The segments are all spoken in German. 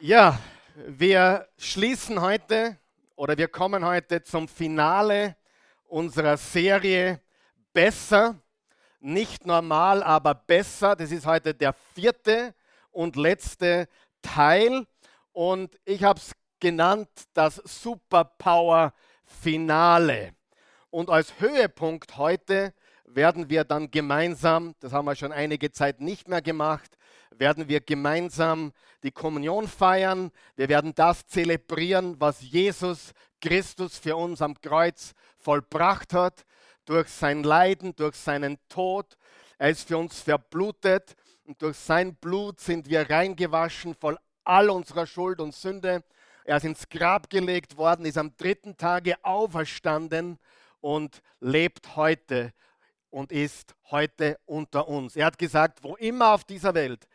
Ja, wir schließen heute oder wir kommen heute zum Finale unserer Serie Besser, nicht normal, aber besser. Das ist heute der vierte und letzte Teil und ich habe es genannt das Superpower Finale. Und als Höhepunkt heute werden wir dann gemeinsam, das haben wir schon einige Zeit nicht mehr gemacht, werden wir gemeinsam die Kommunion feiern. Wir werden das zelebrieren, was Jesus Christus für uns am Kreuz vollbracht hat, durch sein Leiden, durch seinen Tod. Er ist für uns verblutet und durch sein Blut sind wir reingewaschen von all unserer Schuld und Sünde. Er ist ins Grab gelegt worden, ist am dritten Tage auferstanden und lebt heute und ist heute unter uns. Er hat gesagt, wo immer auf dieser Welt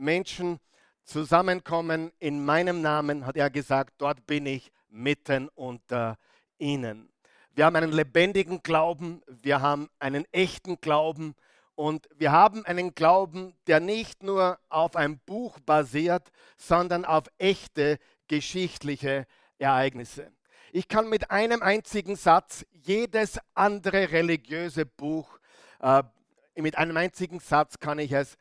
Menschen zusammenkommen in meinem Namen, hat er gesagt, dort bin ich mitten unter ihnen. Wir haben einen lebendigen Glauben, wir haben einen echten Glauben und wir haben einen Glauben, der nicht nur auf ein Buch basiert, sondern auf echte geschichtliche Ereignisse. Ich kann mit einem einzigen Satz jedes andere religiöse Buch, äh, mit einem einzigen Satz kann ich es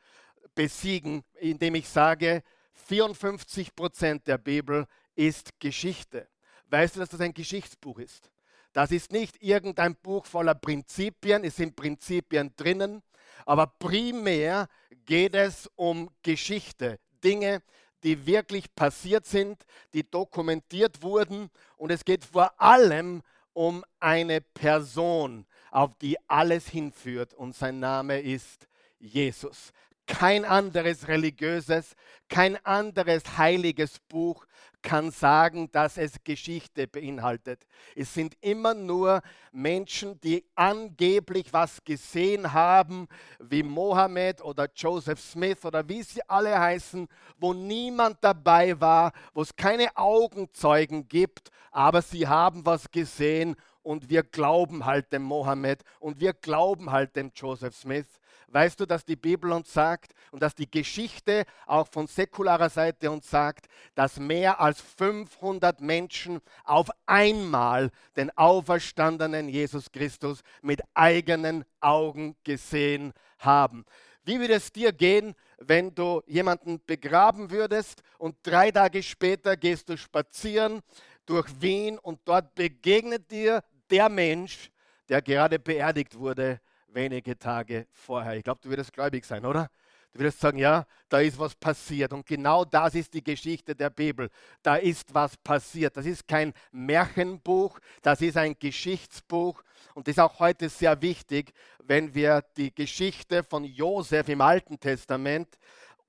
besiegen, indem ich sage, 54 Prozent der Bibel ist Geschichte. Weißt du, dass das ein Geschichtsbuch ist? Das ist nicht irgendein Buch voller Prinzipien, es sind Prinzipien drinnen, aber primär geht es um Geschichte, Dinge, die wirklich passiert sind, die dokumentiert wurden und es geht vor allem um eine Person, auf die alles hinführt und sein Name ist Jesus. Kein anderes religiöses, kein anderes heiliges Buch kann sagen, dass es Geschichte beinhaltet. Es sind immer nur Menschen, die angeblich was gesehen haben, wie Mohammed oder Joseph Smith oder wie sie alle heißen, wo niemand dabei war, wo es keine Augenzeugen gibt, aber sie haben was gesehen und wir glauben halt dem Mohammed und wir glauben halt dem Joseph Smith. Weißt du, dass die Bibel uns sagt und dass die Geschichte auch von säkularer Seite uns sagt, dass mehr als 500 Menschen auf einmal den auferstandenen Jesus Christus mit eigenen Augen gesehen haben. Wie würde es dir gehen, wenn du jemanden begraben würdest und drei Tage später gehst du spazieren durch Wien und dort begegnet dir der Mensch, der gerade beerdigt wurde wenige Tage vorher. Ich glaube, du würdest gläubig sein, oder? Du würdest sagen, ja, da ist was passiert. Und genau das ist die Geschichte der Bibel. Da ist was passiert. Das ist kein Märchenbuch, das ist ein Geschichtsbuch. Und das ist auch heute sehr wichtig, wenn wir die Geschichte von Josef im Alten Testament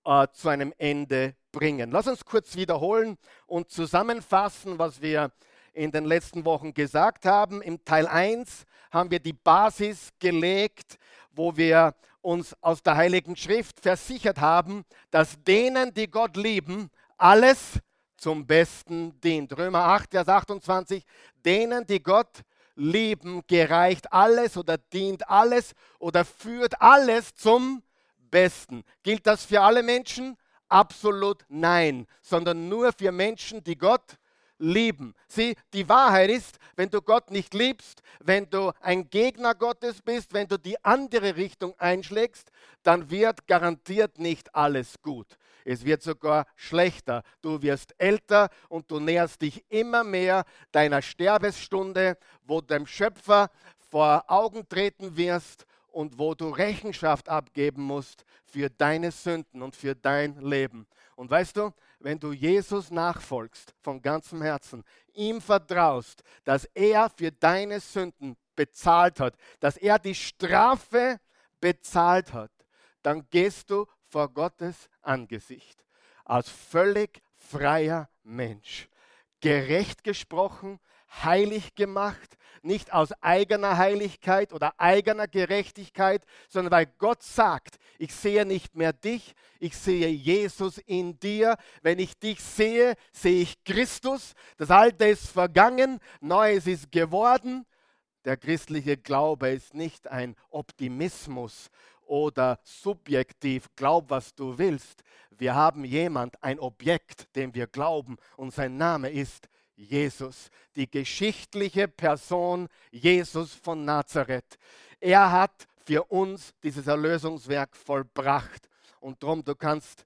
äh, zu einem Ende bringen. Lass uns kurz wiederholen und zusammenfassen, was wir in den letzten Wochen gesagt haben. Im Teil 1 haben wir die Basis gelegt, wo wir uns aus der Heiligen Schrift versichert haben, dass denen, die Gott lieben, alles zum Besten dient. Römer 8, Vers 28, denen, die Gott lieben, gereicht alles oder dient alles oder führt alles zum Besten. Gilt das für alle Menschen? Absolut nein, sondern nur für Menschen, die Gott lieben. Sieh, die Wahrheit ist, wenn du Gott nicht liebst, wenn du ein Gegner Gottes bist, wenn du die andere Richtung einschlägst, dann wird garantiert nicht alles gut. Es wird sogar schlechter. Du wirst älter und du näherst dich immer mehr deiner Sterbesstunde, wo dem Schöpfer vor Augen treten wirst und wo du Rechenschaft abgeben musst für deine Sünden und für dein Leben. Und weißt du, wenn du Jesus nachfolgst von ganzem Herzen, ihm vertraust, dass er für deine Sünden bezahlt hat, dass er die Strafe bezahlt hat, dann gehst du vor Gottes Angesicht als völlig freier Mensch, gerecht gesprochen, heilig gemacht, nicht aus eigener Heiligkeit oder eigener Gerechtigkeit, sondern weil Gott sagt, ich sehe nicht mehr dich, ich sehe Jesus in dir. Wenn ich dich sehe, sehe ich Christus. Das Alte ist vergangen, Neues ist geworden. Der christliche Glaube ist nicht ein Optimismus oder subjektiv, glaub, was du willst. Wir haben jemand, ein Objekt, dem wir glauben und sein Name ist Jesus, die geschichtliche Person Jesus von Nazareth. Er hat für uns dieses Erlösungswerk vollbracht. Und darum, du kannst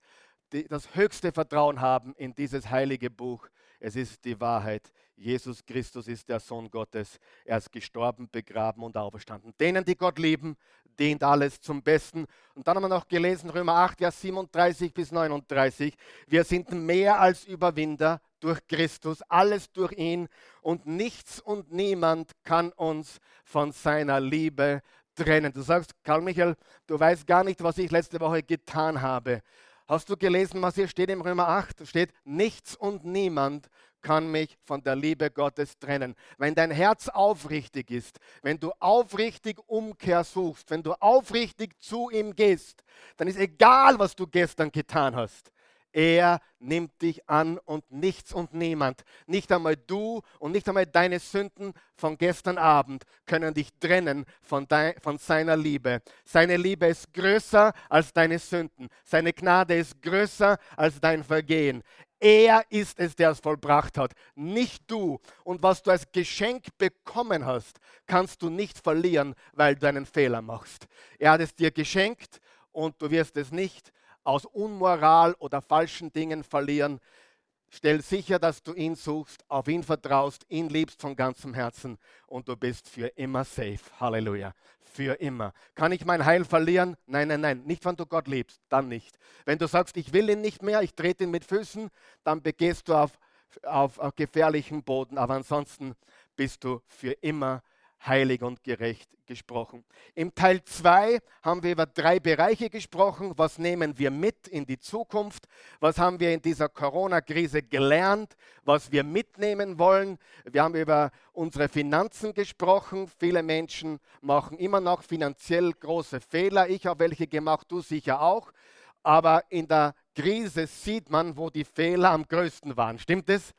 die, das höchste Vertrauen haben in dieses heilige Buch. Es ist die Wahrheit. Jesus Christus ist der Sohn Gottes. Er ist gestorben, begraben und auferstanden. Denen, die Gott lieben, dient alles zum Besten. Und dann haben wir noch gelesen, Römer 8, Vers 37 bis 39. Wir sind mehr als Überwinder durch Christus, alles durch ihn. Und nichts und niemand kann uns von seiner Liebe trennen. Du sagst, Karl Michael, du weißt gar nicht, was ich letzte Woche getan habe. Hast du gelesen, was hier steht im Römer 8? Da steht, nichts und niemand kann mich von der Liebe Gottes trennen. Wenn dein Herz aufrichtig ist, wenn du aufrichtig Umkehr suchst, wenn du aufrichtig zu ihm gehst, dann ist egal, was du gestern getan hast. Er nimmt dich an und nichts und niemand, nicht einmal du und nicht einmal deine Sünden von gestern Abend können dich trennen von, dein, von seiner Liebe. Seine Liebe ist größer als deine Sünden. Seine Gnade ist größer als dein Vergehen. Er ist es, der es vollbracht hat, nicht du. Und was du als Geschenk bekommen hast, kannst du nicht verlieren, weil du einen Fehler machst. Er hat es dir geschenkt und du wirst es nicht aus Unmoral oder falschen Dingen verlieren. Stell sicher, dass du ihn suchst, auf ihn vertraust, ihn liebst von ganzem Herzen und du bist für immer safe. Halleluja. Für immer. Kann ich mein Heil verlieren? Nein, nein, nein. Nicht, wenn du Gott liebst. Dann nicht. Wenn du sagst, ich will ihn nicht mehr, ich trete ihn mit Füßen, dann begehst du auf, auf, auf gefährlichen Boden. Aber ansonsten bist du für immer safe heilig und gerecht gesprochen. Im Teil 2 haben wir über drei Bereiche gesprochen. Was nehmen wir mit in die Zukunft? Was haben wir in dieser Corona-Krise gelernt? Was wir mitnehmen wollen? Wir haben über unsere Finanzen gesprochen. Viele Menschen machen immer noch finanziell große Fehler. Ich habe welche gemacht, du sicher auch. Aber in der Krise sieht man, wo die Fehler am größten waren. Stimmt es?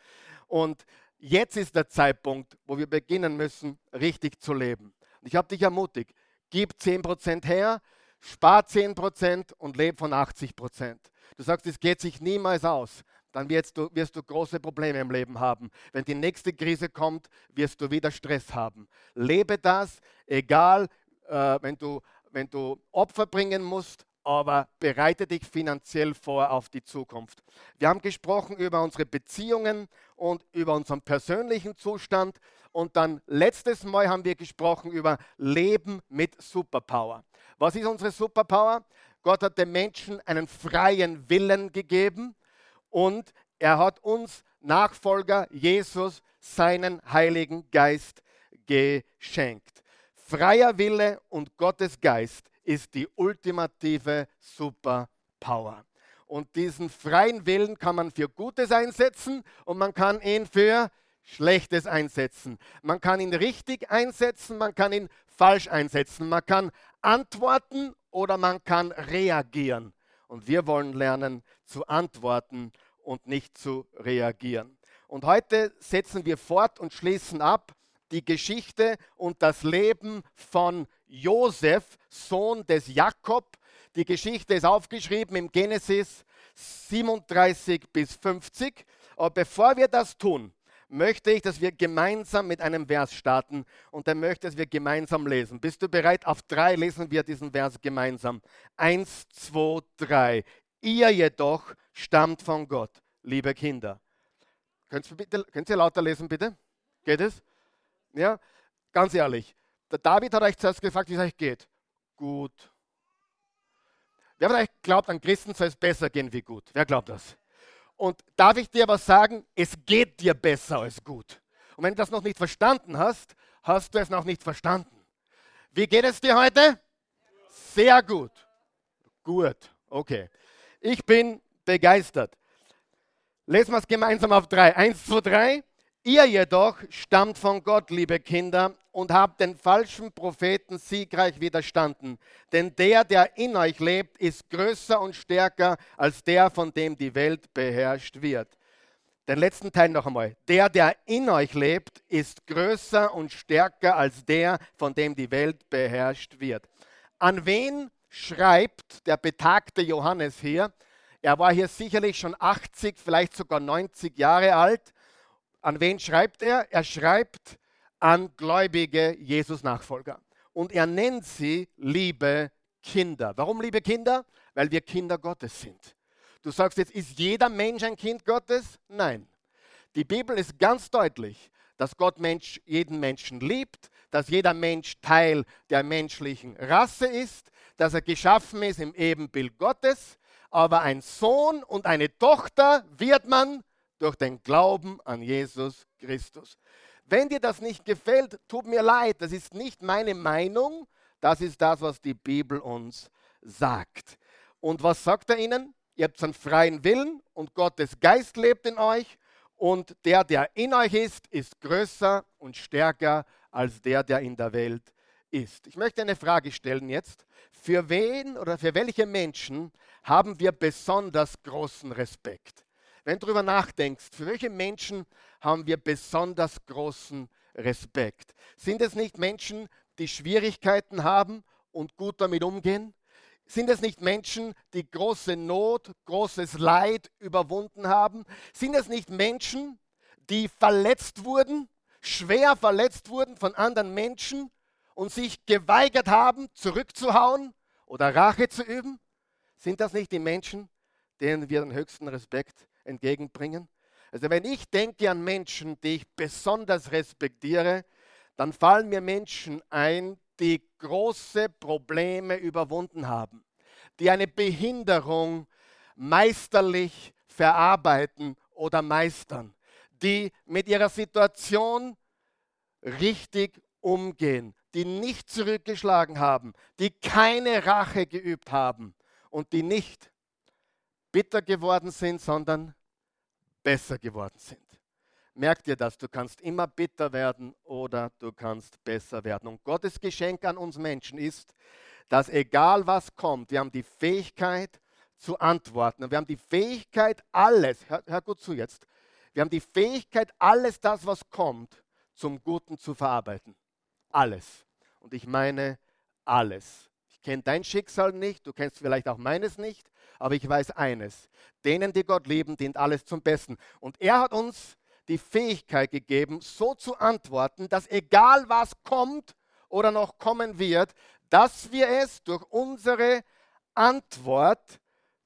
Und Jetzt ist der Zeitpunkt, wo wir beginnen müssen, richtig zu leben. Und ich habe dich ermutigt, gib 10% her, spar 10% und lebe von 80%. Du sagst, es geht sich niemals aus. Dann wirst du, wirst du große Probleme im Leben haben. Wenn die nächste Krise kommt, wirst du wieder Stress haben. Lebe das, egal, äh, wenn, du, wenn du Opfer bringen musst, aber bereite dich finanziell vor auf die Zukunft. Wir haben gesprochen über unsere Beziehungen und über unseren persönlichen Zustand und dann letztes Mal haben wir gesprochen über Leben mit Superpower. Was ist unsere Superpower? Gott hat den Menschen einen freien Willen gegeben und er hat uns Nachfolger Jesus seinen Heiligen Geist geschenkt. Freier Wille und Gottes Geist ist die ultimative Superpower. Und diesen freien Willen kann man für Gutes einsetzen und man kann ihn für Schlechtes einsetzen. Man kann ihn richtig einsetzen, man kann ihn falsch einsetzen. Man kann antworten oder man kann reagieren. Und wir wollen lernen zu antworten und nicht zu reagieren. Und heute setzen wir fort und schließen ab die Geschichte und das Leben von Josef, Sohn des Jakob. Die Geschichte ist aufgeschrieben im Genesis 37 bis 50. Aber bevor wir das tun, möchte ich, dass wir gemeinsam mit einem Vers starten und dann möchte, dass wir gemeinsam lesen. Bist du bereit? Auf drei lesen wir diesen Vers gemeinsam. Eins, zwei, drei. Ihr jedoch stammt von Gott, liebe Kinder. Könnt ihr, bitte, könnt ihr lauter lesen, bitte? Geht es? Ja, ganz ehrlich. Der David hat euch zuerst gefragt, wie es euch geht. Gut. Wer von euch glaubt, an Christen soll es besser gehen wie gut? Wer glaubt das? Und darf ich dir aber sagen, es geht dir besser als gut. Und wenn du das noch nicht verstanden hast, hast du es noch nicht verstanden. Wie geht es dir heute? Sehr gut. Gut, okay. Ich bin begeistert. Lesen wir es gemeinsam auf drei. Eins, zwei, drei. Ihr jedoch stammt von Gott, liebe Kinder, und habt den falschen Propheten siegreich widerstanden. Denn der, der in euch lebt, ist größer und stärker als der, von dem die Welt beherrscht wird. Den letzten Teil noch einmal. Der, der in euch lebt, ist größer und stärker als der, von dem die Welt beherrscht wird. An wen schreibt der betagte Johannes hier? Er war hier sicherlich schon 80, vielleicht sogar 90 Jahre alt. An wen schreibt er? Er schreibt an gläubige Jesus-Nachfolger. Und er nennt sie liebe Kinder. Warum liebe Kinder? Weil wir Kinder Gottes sind. Du sagst jetzt, ist jeder Mensch ein Kind Gottes? Nein. Die Bibel ist ganz deutlich, dass Gott Mensch, jeden Menschen liebt, dass jeder Mensch Teil der menschlichen Rasse ist, dass er geschaffen ist im Ebenbild Gottes, aber ein Sohn und eine Tochter wird man durch den Glauben an Jesus Christus. Wenn dir das nicht gefällt, tut mir leid, das ist nicht meine Meinung, das ist das, was die Bibel uns sagt. Und was sagt er ihnen? Ihr habt einen freien Willen und Gottes Geist lebt in euch und der, der in euch ist, ist größer und stärker als der, der in der Welt ist. Ich möchte eine Frage stellen jetzt. Für wen oder für welche Menschen haben wir besonders großen Respekt? Wenn du darüber nachdenkst, für welche Menschen haben wir besonders großen Respekt? Sind es nicht Menschen, die Schwierigkeiten haben und gut damit umgehen? Sind es nicht Menschen, die große Not, großes Leid überwunden haben? Sind es nicht Menschen, die verletzt wurden, schwer verletzt wurden von anderen Menschen und sich geweigert haben, zurückzuhauen oder Rache zu üben? Sind das nicht die Menschen, denen wir den höchsten Respekt entgegenbringen? Also wenn ich denke an Menschen, die ich besonders respektiere, dann fallen mir Menschen ein, die große Probleme überwunden haben, die eine Behinderung meisterlich verarbeiten oder meistern, die mit ihrer Situation richtig umgehen, die nicht zurückgeschlagen haben, die keine Rache geübt haben und die nicht bitter geworden sind, sondern besser geworden sind. Merk dir das, du kannst immer bitter werden oder du kannst besser werden. Und Gottes Geschenk an uns Menschen ist, dass egal was kommt, wir haben die Fähigkeit zu antworten. Und wir haben die Fähigkeit, alles, hör, hör gut zu jetzt, wir haben die Fähigkeit, alles das, was kommt, zum Guten zu verarbeiten. Alles. Und ich meine alles. Kenne dein Schicksal nicht, du kennst vielleicht auch meines nicht, aber ich weiß eines. Denen, die Gott lieben, dient alles zum Besten. Und er hat uns die Fähigkeit gegeben, so zu antworten, dass egal was kommt oder noch kommen wird, dass wir es durch unsere Antwort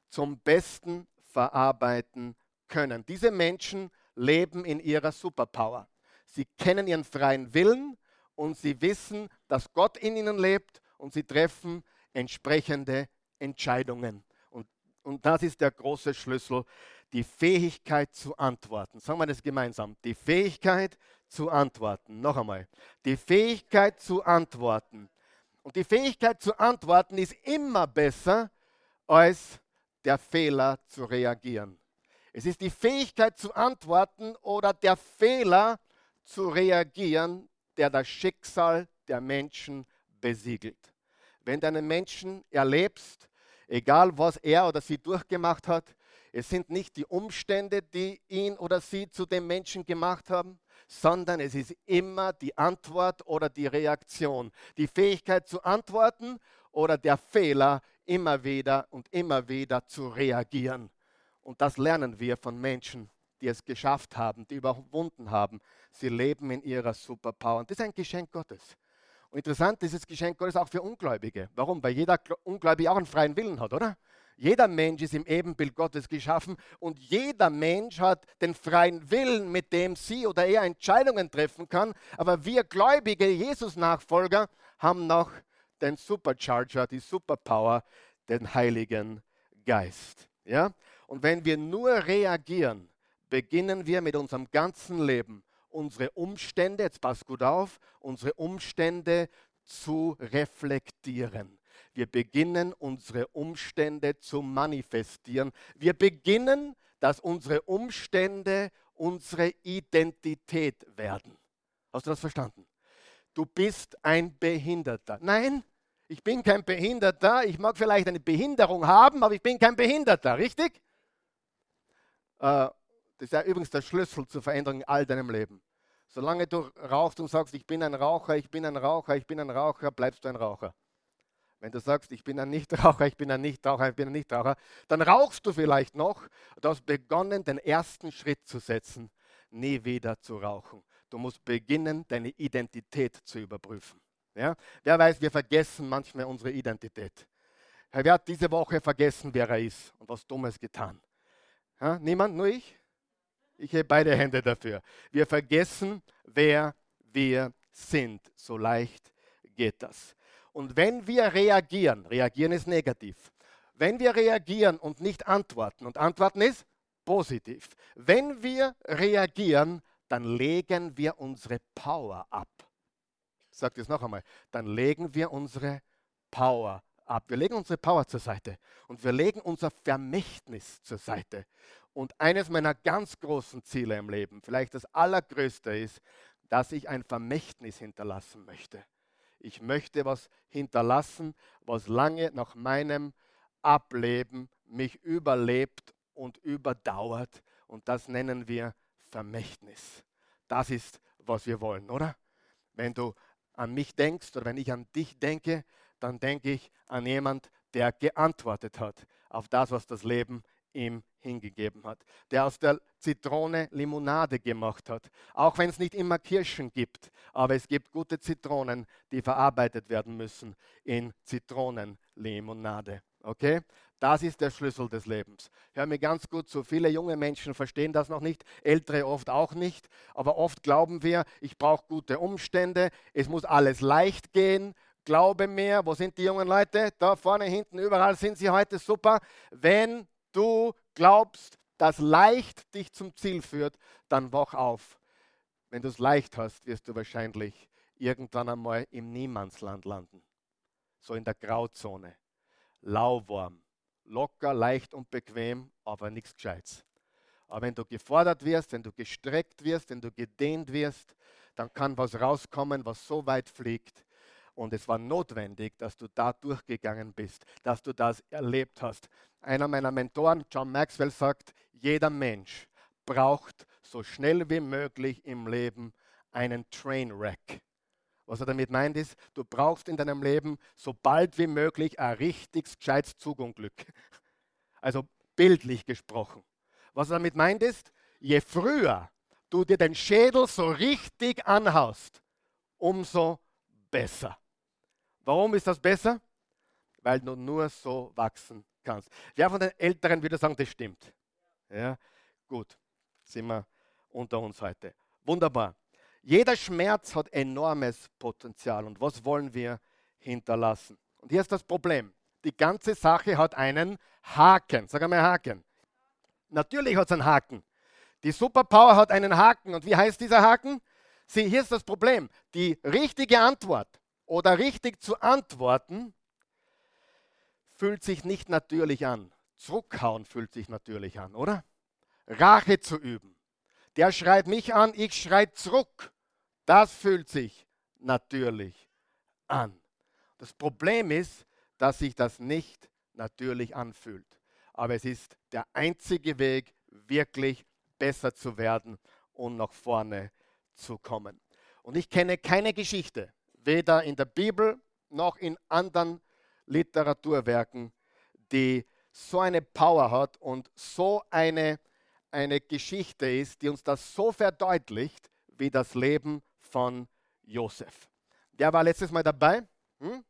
zum Besten verarbeiten können. Diese Menschen leben in ihrer Superpower. Sie kennen ihren freien Willen und sie wissen, dass Gott in ihnen lebt und sie treffen entsprechende Entscheidungen. Und, und das ist der große Schlüssel die Fähigkeit zu antworten. Sagen wir das gemeinsam. Die Fähigkeit zu antworten. Noch einmal. Die Fähigkeit zu antworten. Und die Fähigkeit zu antworten ist immer besser als der Fehler zu reagieren. Es ist die Fähigkeit zu antworten oder der Fehler zu reagieren, der das Schicksal der Menschen besiegelt. Wenn du einen Menschen erlebst, egal was er oder sie durchgemacht hat, es sind nicht die Umstände, die ihn oder sie zu dem Menschen gemacht haben, sondern es ist immer die Antwort oder die Reaktion. Die Fähigkeit zu antworten oder der Fehler, immer wieder und immer wieder zu reagieren. Und das lernen wir von Menschen, die es geschafft haben, die überwunden haben. Sie leben in ihrer Superpower. Und das ist ein Geschenk Gottes. Und interessant ist das Geschenk Gottes auch für Ungläubige. Warum? Weil jeder Ungläubige auch einen freien Willen hat, oder? Jeder Mensch ist im Ebenbild Gottes geschaffen und jeder Mensch hat den freien Willen, mit dem sie oder er Entscheidungen treffen kann. Aber wir gläubige Jesus-Nachfolger haben noch den Supercharger, die Superpower, den Heiligen Geist. Ja? Und wenn wir nur reagieren, beginnen wir mit unserem ganzen Leben unsere Umstände, jetzt passt gut auf, unsere Umstände zu reflektieren. Wir beginnen unsere Umstände zu manifestieren. Wir beginnen, dass unsere Umstände unsere Identität werden. Hast du das verstanden? Du bist ein Behinderter. Nein, ich bin kein Behinderter. Ich mag vielleicht eine Behinderung haben, aber ich bin kein Behinderter, richtig? Äh, das ist ja übrigens der Schlüssel zur Veränderung in all deinem Leben. Solange du rauchst und sagst, ich bin ein Raucher, ich bin ein Raucher, ich bin ein Raucher, bleibst du ein Raucher. Wenn du sagst, ich bin ein Nichtraucher, ich bin ein Nichtraucher, ich bin ein Nichtraucher, dann rauchst du vielleicht noch. Du hast begonnen, den ersten Schritt zu setzen, nie wieder zu rauchen. Du musst beginnen, deine Identität zu überprüfen. Ja? Wer weiß, wir vergessen manchmal unsere Identität. Wer hat diese Woche vergessen, wer er ist und was Dummes getan? Ja? Niemand, nur ich? Ich habe beide Hände dafür. Wir vergessen, wer wir sind. So leicht geht das. Und wenn wir reagieren, reagieren ist negativ. Wenn wir reagieren und nicht antworten, und antworten ist positiv. Wenn wir reagieren, dann legen wir unsere Power ab. Ich sage das noch einmal. Dann legen wir unsere Power ab. Wir legen unsere Power zur Seite und wir legen unser Vermächtnis zur Seite. Und eines meiner ganz großen Ziele im Leben, vielleicht das allergrößte ist, dass ich ein Vermächtnis hinterlassen möchte. Ich möchte was hinterlassen, was lange nach meinem Ableben mich überlebt und überdauert. Und das nennen wir Vermächtnis. Das ist, was wir wollen, oder? Wenn du an mich denkst oder wenn ich an dich denke, dann denke ich an jemand, der geantwortet hat auf das, was das Leben ihm hingegeben hat, der aus der Zitrone Limonade gemacht hat. Auch wenn es nicht immer Kirschen gibt, aber es gibt gute Zitronen, die verarbeitet werden müssen in Zitronenlimonade. Okay? Das ist der Schlüssel des Lebens. Hör mir ganz gut zu. Viele junge Menschen verstehen das noch nicht, ältere oft auch nicht. Aber oft glauben wir, ich brauche gute Umstände, es muss alles leicht gehen. Glaube mir, wo sind die jungen Leute? Da vorne, hinten, überall sind sie heute super. Wenn du glaubst, dass leicht dich zum Ziel führt, dann wach auf. Wenn du es leicht hast, wirst du wahrscheinlich irgendwann einmal im Niemandsland landen. So in der Grauzone. Lauwarm. Locker, leicht und bequem, aber nichts Gescheites. Aber wenn du gefordert wirst, wenn du gestreckt wirst, wenn du gedehnt wirst, dann kann was rauskommen, was so weit fliegt, und es war notwendig, dass du da durchgegangen bist, dass du das erlebt hast. Einer meiner Mentoren, John Maxwell, sagt, jeder Mensch braucht so schnell wie möglich im Leben einen Trainwreck. Was er damit meint ist, du brauchst in deinem Leben so bald wie möglich ein richtig gescheites Zugunglück. Also bildlich gesprochen. Was er damit meint ist, je früher du dir den Schädel so richtig anhaust, umso besser. Warum ist das besser? Weil du nur so wachsen kannst. Wer von den Älteren würde sagen, das stimmt? Ja, gut, sind wir unter uns heute. Wunderbar. Jeder Schmerz hat enormes Potenzial. Und was wollen wir hinterlassen? Und hier ist das Problem. Die ganze Sache hat einen Haken. Sag einmal Haken. Natürlich hat es einen Haken. Die Superpower hat einen Haken. Und wie heißt dieser Haken? Sieh, hier ist das Problem. Die richtige Antwort oder richtig zu antworten, fühlt sich nicht natürlich an. Zurückhauen fühlt sich natürlich an, oder? Rache zu üben. Der schreit mich an, ich schreit zurück. Das fühlt sich natürlich an. Das Problem ist, dass sich das nicht natürlich anfühlt. Aber es ist der einzige Weg, wirklich besser zu werden und nach vorne zu kommen. Und ich kenne keine Geschichte, weder in der Bibel noch in anderen Literaturwerken, die so eine Power hat und so eine, eine Geschichte ist, die uns das so verdeutlicht, wie das Leben von Josef. Der war letztes Mal dabei. Hm?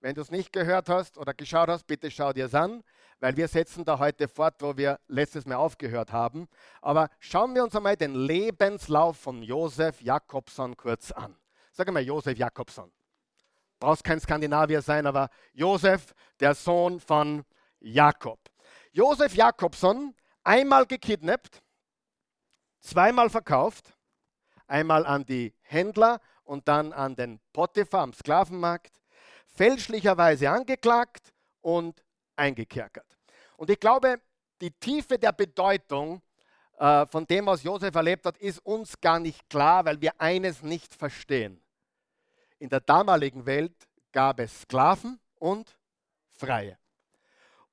Wenn du es nicht gehört hast oder geschaut hast, bitte schau dir es an, weil wir setzen da heute fort, wo wir letztes Mal aufgehört haben. Aber schauen wir uns einmal den Lebenslauf von Josef Jakobson kurz an. Sag mal Josef Jakobson. Brauchst kein Skandinavier sein, aber Josef, der Sohn von Jakob. Josef Jakobson, einmal gekidnappt, zweimal verkauft, einmal an die Händler und dann an den Potiphar am Sklavenmarkt, fälschlicherweise angeklagt und eingekerkert. Und ich glaube, die Tiefe der Bedeutung äh, von dem, was Josef erlebt hat, ist uns gar nicht klar, weil wir eines nicht verstehen. In der damaligen Welt gab es Sklaven und Freie.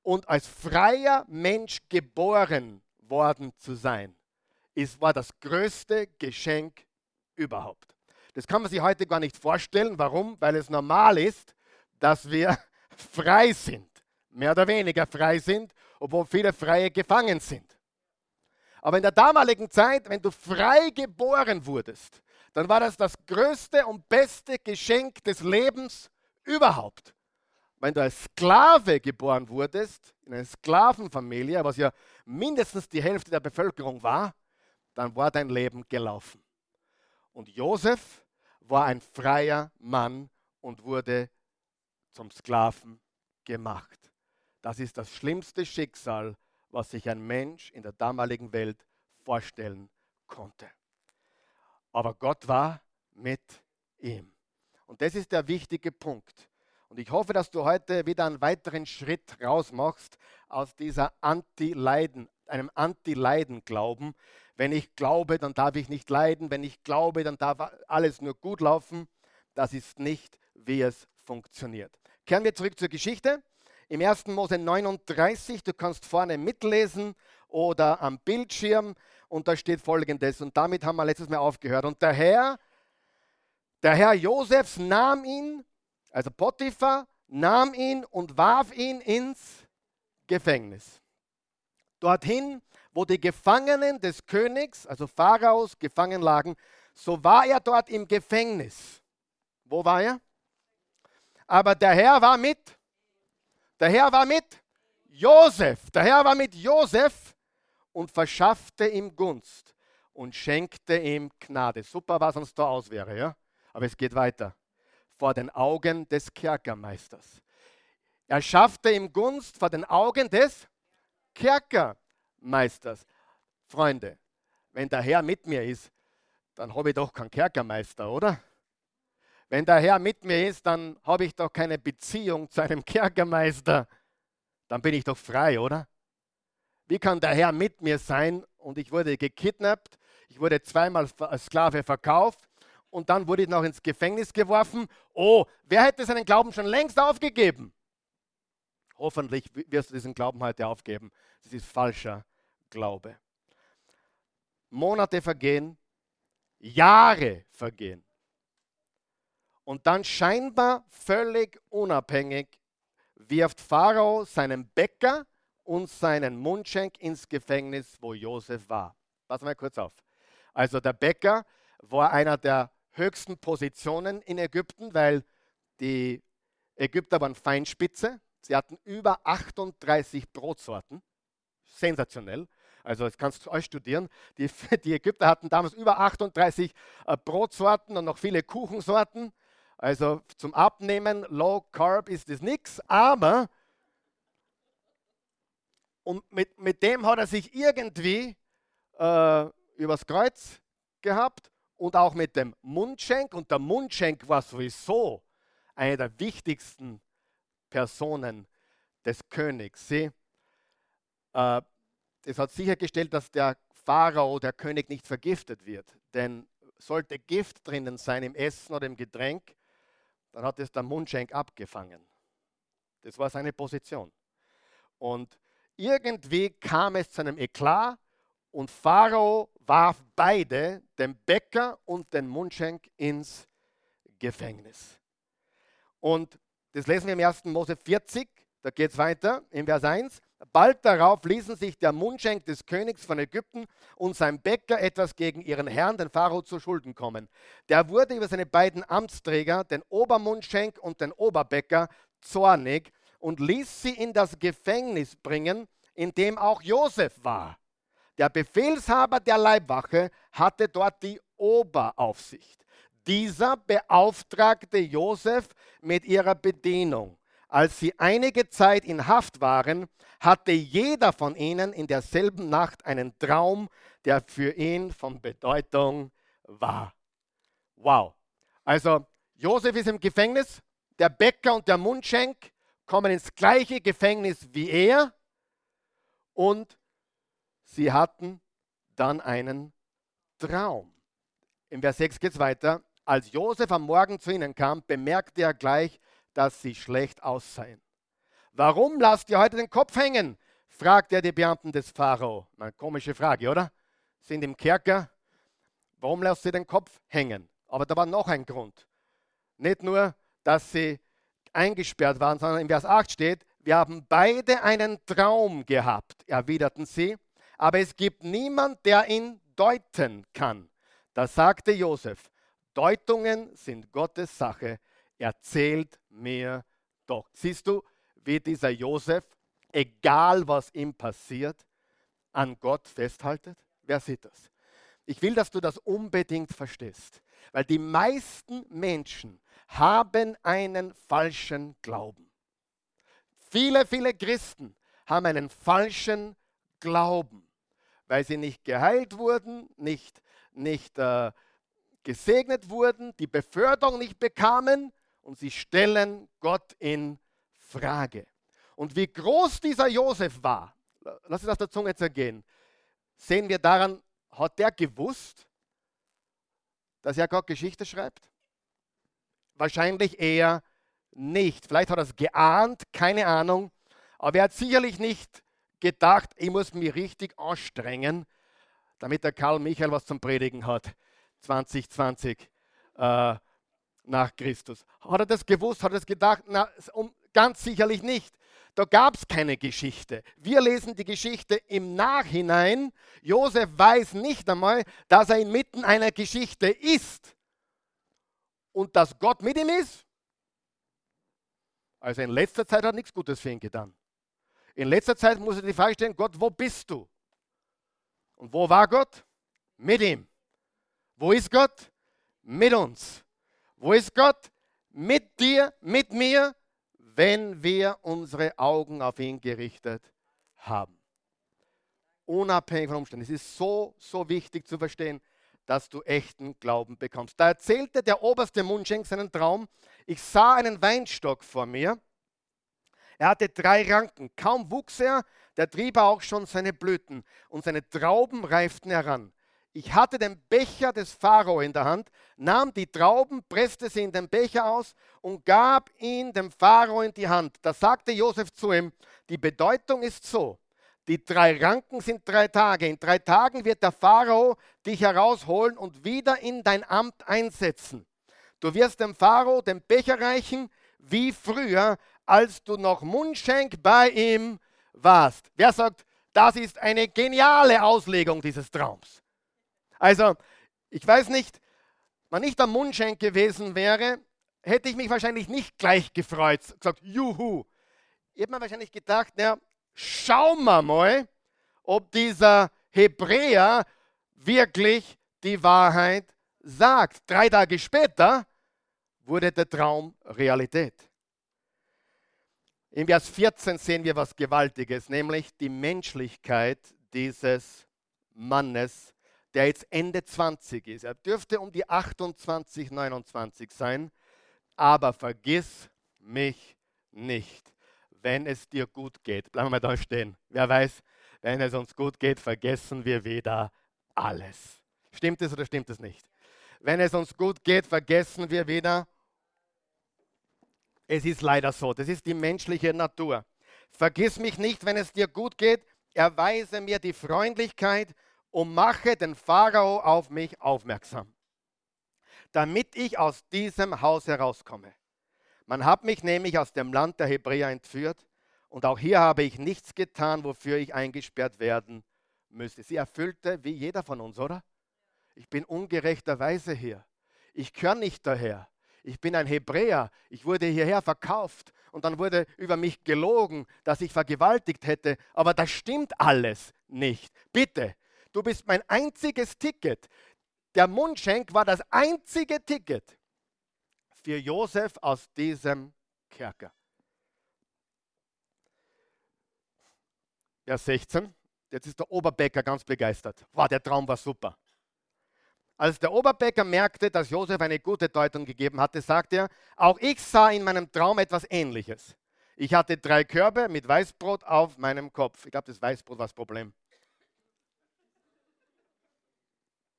Und als freier Mensch geboren worden zu sein, ist, war das größte Geschenk überhaupt. Das kann man sich heute gar nicht vorstellen. Warum? Weil es normal ist, dass wir frei sind, mehr oder weniger frei sind, obwohl viele Freie gefangen sind. Aber in der damaligen Zeit, wenn du frei geboren wurdest, dann war das das größte und beste Geschenk des Lebens überhaupt. Wenn du als Sklave geboren wurdest, in einer Sklavenfamilie, was ja mindestens die Hälfte der Bevölkerung war, dann war dein Leben gelaufen. Und Josef war ein freier Mann und wurde zum Sklaven gemacht. Das ist das schlimmste Schicksal, was sich ein Mensch in der damaligen Welt vorstellen konnte. Aber Gott war mit ihm. Und das ist der wichtige Punkt. Und ich hoffe, dass du heute wieder einen weiteren Schritt rausmachst aus dieser Anti-Leiden, einem Anti-Leiden-Glauben. Wenn ich glaube, dann darf ich nicht leiden. Wenn ich glaube, dann darf alles nur gut laufen. Das ist nicht, wie es funktioniert. Kehren wir zurück zur Geschichte. Im 1. Mose 39, du kannst vorne mitlesen oder am Bildschirm und da steht folgendes und damit haben wir letztes Mal aufgehört. Und der Herr, der Herr Josefs nahm ihn, also Potiphar, nahm ihn und warf ihn ins Gefängnis. Dorthin, wo die Gefangenen des Königs, also Pharaos, gefangen lagen, so war er dort im Gefängnis. Wo war er? Aber der Herr war mit der Herr war mit Josef. Der Herr war mit Josef und verschaffte ihm Gunst und schenkte ihm Gnade. Super, was uns da aus wäre, ja? Aber es geht weiter. Vor den Augen des Kerkermeisters. Er schaffte ihm Gunst vor den Augen des Kerkermeisters. Freunde, wenn der Herr mit mir ist, dann habe ich doch keinen Kerkermeister, oder? Wenn der Herr mit mir ist, dann habe ich doch keine Beziehung zu einem Kerkermeister. Dann bin ich doch frei, oder? Wie kann der Herr mit mir sein und ich wurde gekidnappt, ich wurde zweimal als Sklave verkauft und dann wurde ich noch ins Gefängnis geworfen? Oh, wer hätte seinen Glauben schon längst aufgegeben? Hoffentlich wirst du diesen Glauben heute aufgeben. Das ist falscher Glaube. Monate vergehen, Jahre vergehen. Und dann scheinbar völlig unabhängig wirft Pharao seinen Bäcker und seinen Mundschenk ins Gefängnis, wo Josef war. Pass mal kurz auf. Also der Bäcker war einer der höchsten Positionen in Ägypten, weil die Ägypter waren Feinspitze. Sie hatten über 38 Brotsorten. Sensationell. Also das kannst du euch studieren. Die, die Ägypter hatten damals über 38 äh, Brotsorten und noch viele Kuchensorten. Also zum Abnehmen, Low Carb ist das nichts, aber und mit, mit dem hat er sich irgendwie äh, übers Kreuz gehabt und auch mit dem Mundschenk. Und der Mundschenk war sowieso eine der wichtigsten Personen des Königs. Sie, äh, das hat sichergestellt, dass der Pharao, der König, nicht vergiftet wird. Denn sollte Gift drinnen sein im Essen oder im Getränk, dann hat es der Mundschenk abgefangen. Das war seine Position. Und irgendwie kam es zu einem Eklat und Pharao warf beide, den Bäcker und den Mundschenk, ins Gefängnis. Und das lesen wir im 1. Mose 40, da geht es weiter, in Vers 1. Bald darauf ließen sich der Mundschenk des Königs von Ägypten und sein Bäcker etwas gegen ihren Herrn, den Pharao, zu Schulden kommen. Der wurde über seine beiden Amtsträger, den Obermundschenk und den Oberbäcker, zornig und ließ sie in das Gefängnis bringen, in dem auch Josef war. Der Befehlshaber der Leibwache hatte dort die Oberaufsicht. Dieser beauftragte Josef mit ihrer Bedienung. Als sie einige Zeit in Haft waren, hatte jeder von ihnen in derselben Nacht einen Traum, der für ihn von Bedeutung war. Wow. Also Josef ist im Gefängnis, der Bäcker und der Mundschenk kommen ins gleiche Gefängnis wie er und sie hatten dann einen Traum. Im Vers 6 geht es weiter. Als Josef am Morgen zu ihnen kam, bemerkte er gleich, dass sie schlecht ausseien. Warum lasst ihr heute den Kopf hängen? fragt er die Beamten des Pharao. Eine komische Frage, oder? Sind im Kerker. Warum lasst ihr den Kopf hängen? Aber da war noch ein Grund. Nicht nur, dass sie eingesperrt waren, sondern im Vers 8 steht, wir haben beide einen Traum gehabt, erwiderten sie, aber es gibt niemand, der ihn deuten kann. Da sagte Josef, Deutungen sind Gottes Sache, erzählt mir doch. Siehst du, wie dieser Josef, egal was ihm passiert, an Gott festhaltet? Wer sieht das? Ich will, dass du das unbedingt verstehst, weil die meisten Menschen haben einen falschen Glauben. Viele, viele Christen haben einen falschen Glauben, weil sie nicht geheilt wurden, nicht, nicht äh, gesegnet wurden, die Beförderung nicht bekamen und sie stellen Gott in Frage. Und wie groß dieser Josef war, lass es auf der Zunge zergehen, sehen wir daran, hat der gewusst, dass er Gott Geschichte schreibt? Wahrscheinlich eher nicht. Vielleicht hat er es geahnt, keine Ahnung. Aber er hat sicherlich nicht gedacht, ich muss mich richtig anstrengen, damit der Karl Michael was zum Predigen hat. 2020 äh, nach Christus. Hat er das gewusst? Hat er das gedacht? Na, um, ganz sicherlich nicht. Da gab es keine Geschichte. Wir lesen die Geschichte im Nachhinein. Josef weiß nicht einmal, dass er inmitten einer Geschichte ist und dass Gott mit ihm ist. Also in letzter Zeit hat nichts Gutes für ihn getan. In letzter Zeit muss er die Frage stellen, Gott, wo bist du? Und wo war Gott? Mit ihm. Wo ist Gott? Mit uns. Wo ist Gott? Mit dir, mit mir, wenn wir unsere Augen auf ihn gerichtet haben. Unabhängig von Umständen. Es ist so, so wichtig zu verstehen, dass du echten Glauben bekommst. Da erzählte der oberste Mundschenk seinen Traum. Ich sah einen Weinstock vor mir. Er hatte drei Ranken. Kaum wuchs er, der trieb auch schon seine Blüten und seine Trauben reiften heran. Ich hatte den Becher des Pharao in der Hand, nahm die Trauben, presste sie in den Becher aus und gab ihn dem Pharao in die Hand. Da sagte Josef zu ihm, die Bedeutung ist so, die drei Ranken sind drei Tage. In drei Tagen wird der Pharao dich herausholen und wieder in dein Amt einsetzen. Du wirst dem Pharao den Becher reichen, wie früher, als du noch Mundschenk bei ihm warst. Wer sagt, das ist eine geniale Auslegung dieses Traums? Also, ich weiß nicht, wenn ich der Mundschenk gewesen wäre, hätte ich mich wahrscheinlich nicht gleich gefreut, gesagt, juhu. Ich hätte mir wahrscheinlich gedacht, na, schauen wir mal, ob dieser Hebräer wirklich die Wahrheit sagt. Drei Tage später wurde der Traum Realität. In Vers 14 sehen wir was Gewaltiges, nämlich die Menschlichkeit dieses Mannes, der jetzt Ende 20 ist. Er dürfte um die 28, 29 sein, aber vergiss mich nicht wenn es dir gut geht. Bleiben wir mal da stehen. Wer weiß, wenn es uns gut geht, vergessen wir wieder alles. Stimmt es oder stimmt es nicht? Wenn es uns gut geht, vergessen wir wieder. Es ist leider so. Das ist die menschliche Natur. Vergiss mich nicht, wenn es dir gut geht. Erweise mir die Freundlichkeit und mache den Pharao auf mich aufmerksam, damit ich aus diesem Haus herauskomme. Man hat mich nämlich aus dem Land der Hebräer entführt und auch hier habe ich nichts getan, wofür ich eingesperrt werden müsste. Sie erfüllte wie jeder von uns, oder? Ich bin ungerechterweise hier. Ich gehöre nicht daher. Ich bin ein Hebräer. Ich wurde hierher verkauft und dann wurde über mich gelogen, dass ich vergewaltigt hätte. Aber das stimmt alles nicht. Bitte, du bist mein einziges Ticket. Der Mundschenk war das einzige Ticket für Josef aus diesem Kerker. Vers 16. Jetzt ist der Oberbäcker ganz begeistert. Wow, der Traum war super. Als der Oberbäcker merkte, dass Josef eine gute Deutung gegeben hatte, sagte er, auch ich sah in meinem Traum etwas Ähnliches. Ich hatte drei Körbe mit Weißbrot auf meinem Kopf. Ich glaube, das Weißbrot war das Problem.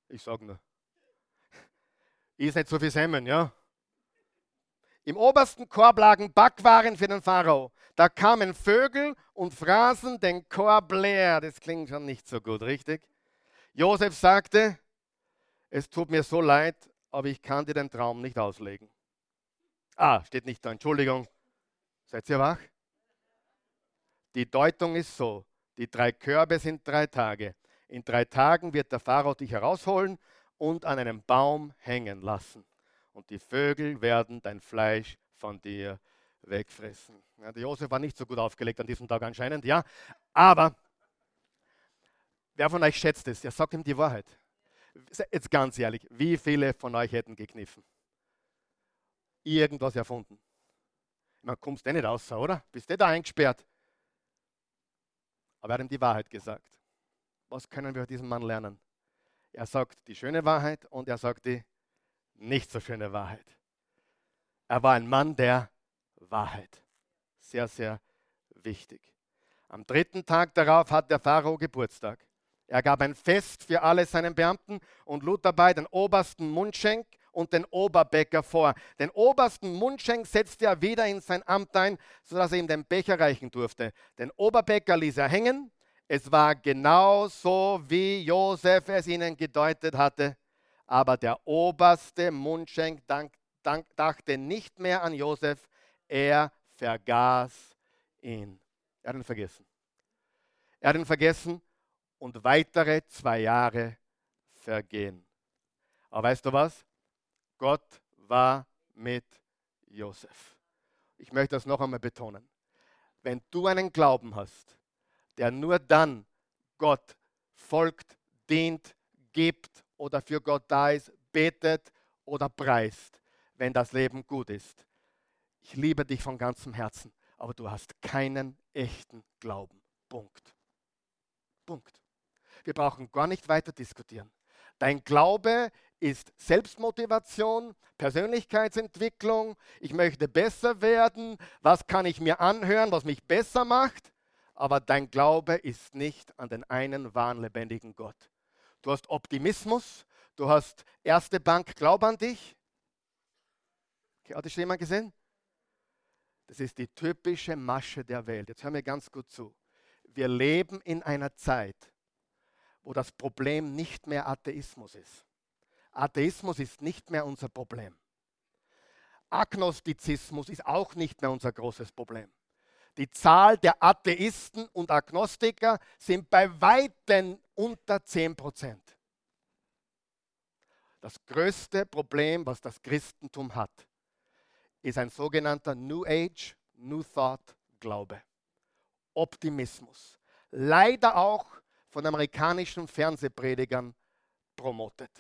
Ich sage nur. Ist nicht so viel Semmeln, ja? Im obersten Korb lagen Backwaren für den Pharao. Da kamen Vögel und fraßen den Korb leer. Das klingt schon nicht so gut, richtig? Josef sagte, es tut mir so leid, aber ich kann dir den Traum nicht auslegen. Ah, steht nicht da, Entschuldigung, Seid ihr wach? Die Deutung ist so, die drei Körbe sind drei Tage. In drei Tagen wird der Pharao dich herausholen und an einem Baum hängen lassen. Und die Vögel werden dein Fleisch von dir wegfressen. Ja, der Josef war nicht so gut aufgelegt an diesem Tag anscheinend, ja. Aber wer von euch schätzt es? Ja, sag ihm die Wahrheit. Jetzt ganz ehrlich, wie viele von euch hätten gekniffen? Irgendwas erfunden. Man kommst eh nicht raus, oder? Bist du da eingesperrt? Aber er hat ihm die Wahrheit gesagt. Was können wir von diesem Mann lernen? Er sagt die schöne Wahrheit und er sagt die nicht so schöne Wahrheit. Er war ein Mann der Wahrheit. Sehr, sehr wichtig. Am dritten Tag darauf hat der Pharao Geburtstag. Er gab ein Fest für alle seinen Beamten und lud dabei den obersten Mundschenk und den Oberbäcker vor. Den obersten Mundschenk setzte er wieder in sein Amt ein, sodass er ihm den Becher reichen durfte. Den Oberbäcker ließ er hängen. Es war genau so, wie Josef es ihnen gedeutet hatte. Aber der oberste Mundschenk dank, dank, dachte nicht mehr an Josef. Er vergaß ihn. Er hat ihn vergessen. Er hat ihn vergessen und weitere zwei Jahre vergehen. Aber weißt du was? Gott war mit Josef. Ich möchte das noch einmal betonen. Wenn du einen Glauben hast, der nur dann Gott folgt, dient, gibt oder für Gott da ist, betet oder preist, wenn das Leben gut ist. Ich liebe dich von ganzem Herzen, aber du hast keinen echten Glauben. Punkt. Punkt. Wir brauchen gar nicht weiter diskutieren. Dein Glaube ist Selbstmotivation, Persönlichkeitsentwicklung. Ich möchte besser werden. Was kann ich mir anhören, was mich besser macht? Aber dein Glaube ist nicht an den einen wahren, lebendigen Gott. Du hast Optimismus, du hast erste Bank, Glaub an dich. Hat das schon jemand gesehen? Das ist die typische Masche der Welt. Jetzt hör mir ganz gut zu. Wir leben in einer Zeit, wo das Problem nicht mehr Atheismus ist. Atheismus ist nicht mehr unser Problem. Agnostizismus ist auch nicht mehr unser großes Problem. Die Zahl der Atheisten und Agnostiker sind bei weitem unter 10 Prozent. Das größte Problem, was das Christentum hat, ist ein sogenannter New Age, New Thought Glaube. Optimismus. Leider auch von amerikanischen Fernsehpredigern promotet.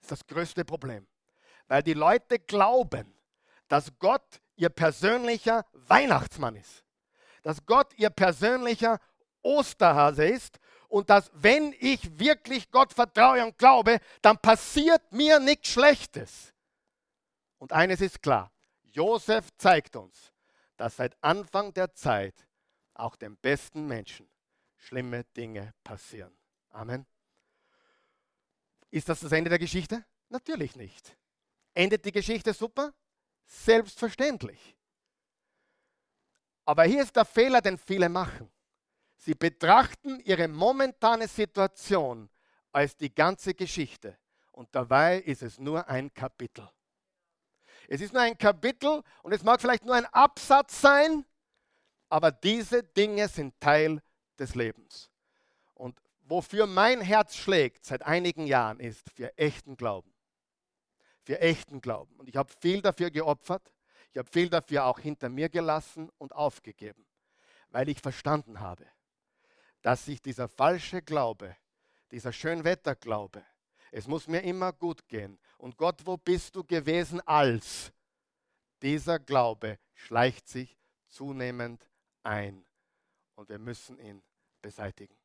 Das ist das größte Problem. Weil die Leute glauben, dass Gott ihr persönlicher Weihnachtsmann ist. Dass Gott ihr persönlicher Osterhase ist und dass wenn ich wirklich Gott vertraue und glaube, dann passiert mir nichts Schlechtes. Und eines ist klar, Josef zeigt uns, dass seit Anfang der Zeit auch den besten Menschen schlimme Dinge passieren. Amen. Ist das das Ende der Geschichte? Natürlich nicht. Endet die Geschichte super? Selbstverständlich. Aber hier ist der Fehler, den viele machen. Sie betrachten ihre momentane Situation als die ganze Geschichte. Und dabei ist es nur ein Kapitel. Es ist nur ein Kapitel und es mag vielleicht nur ein Absatz sein, aber diese Dinge sind Teil des Lebens. Und wofür mein Herz schlägt seit einigen Jahren ist für echten Glauben. Für echten Glauben. Und ich habe viel dafür geopfert. Ich habe viel dafür auch hinter mir gelassen und aufgegeben, weil ich verstanden habe, dass sich dieser falsche Glaube, dieser Schönwetterglaube, es muss mir immer gut gehen. Und Gott, wo bist du gewesen als? Dieser Glaube schleicht sich zunehmend ein. Und wir müssen ihn beseitigen.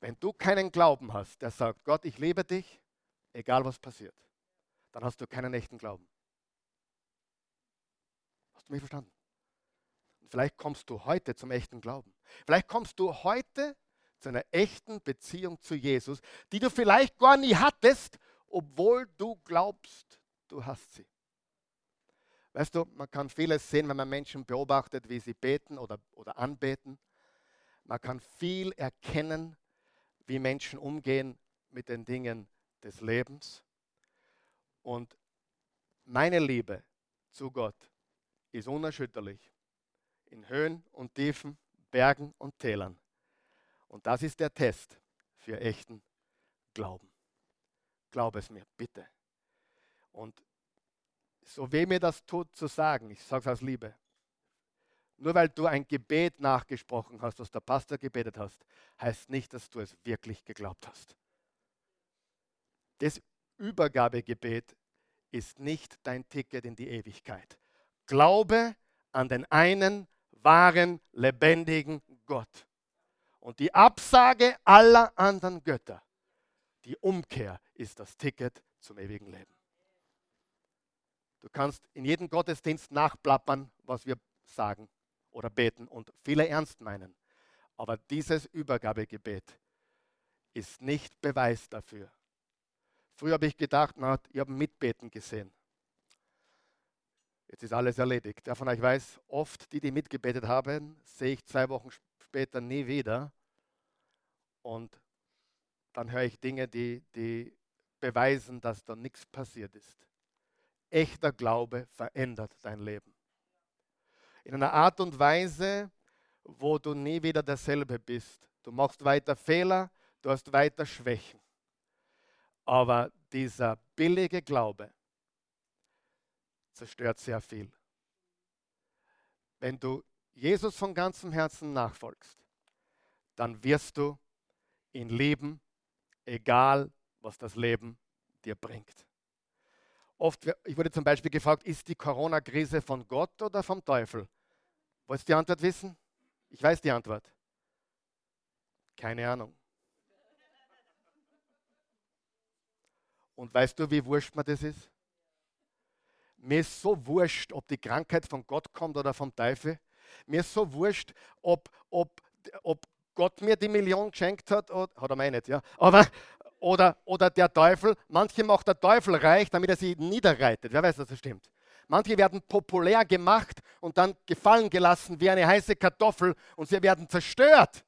Wenn du keinen Glauben hast, der sagt, Gott, ich liebe dich, egal was passiert, dann hast du keinen echten Glauben. Hast du mich verstanden? Vielleicht kommst du heute zum echten Glauben. Vielleicht kommst du heute zu einer echten Beziehung zu Jesus, die du vielleicht gar nie hattest, obwohl du glaubst, du hast sie. Weißt du, man kann vieles sehen, wenn man Menschen beobachtet, wie sie beten oder, oder anbeten. Man kann viel erkennen, wie Menschen umgehen mit den Dingen des Lebens. Und meine Liebe zu Gott ist unerschütterlich. In Höhen und Tiefen, Bergen und Tälern. Und das ist der Test für echten Glauben. Glaub es mir, bitte. Und so weh mir das tut zu sagen, ich sage es aus Liebe, nur weil du ein Gebet nachgesprochen hast, was der Pastor gebetet hast, heißt nicht, dass du es wirklich geglaubt hast. Das Übergabegebet ist nicht dein Ticket in die Ewigkeit. Glaube an den einen wahren, lebendigen Gott. Und die Absage aller anderen Götter, die Umkehr ist das Ticket zum ewigen Leben. Du kannst in jedem Gottesdienst nachplappern, was wir sagen oder beten und viele ernst meinen. Aber dieses Übergabegebet ist nicht Beweis dafür. Früher habe ich gedacht, na, ich habe Mitbeten gesehen. Jetzt ist alles erledigt. Der von euch weiß, oft die, die mitgebetet haben, sehe ich zwei Wochen später nie wieder. Und dann höre ich Dinge, die, die beweisen, dass da nichts passiert ist. Echter Glaube verändert dein Leben in einer Art und Weise, wo du nie wieder derselbe bist. Du machst weiter Fehler, du hast weiter Schwächen. Aber dieser billige Glaube zerstört sehr viel. Wenn du Jesus von ganzem Herzen nachfolgst, dann wirst du ihn lieben, egal was das Leben dir bringt. Oft, ich wurde zum Beispiel gefragt, ist die Corona-Krise von Gott oder vom Teufel? Wolltest du die Antwort wissen? Ich weiß die Antwort. Keine Ahnung. Und weißt du, wie wurscht mir das ist? Mir ist so wurscht, ob die Krankheit von Gott kommt oder vom Teufel. Mir ist so wurscht, ob, ob, ob Gott mir die Million geschenkt hat, oder, hat er nicht, ja. Aber, oder, oder der Teufel. Manche macht der Teufel reich, damit er sie niederreitet. Wer weiß, dass das stimmt. Manche werden populär gemacht und dann gefallen gelassen wie eine heiße Kartoffel und sie werden zerstört,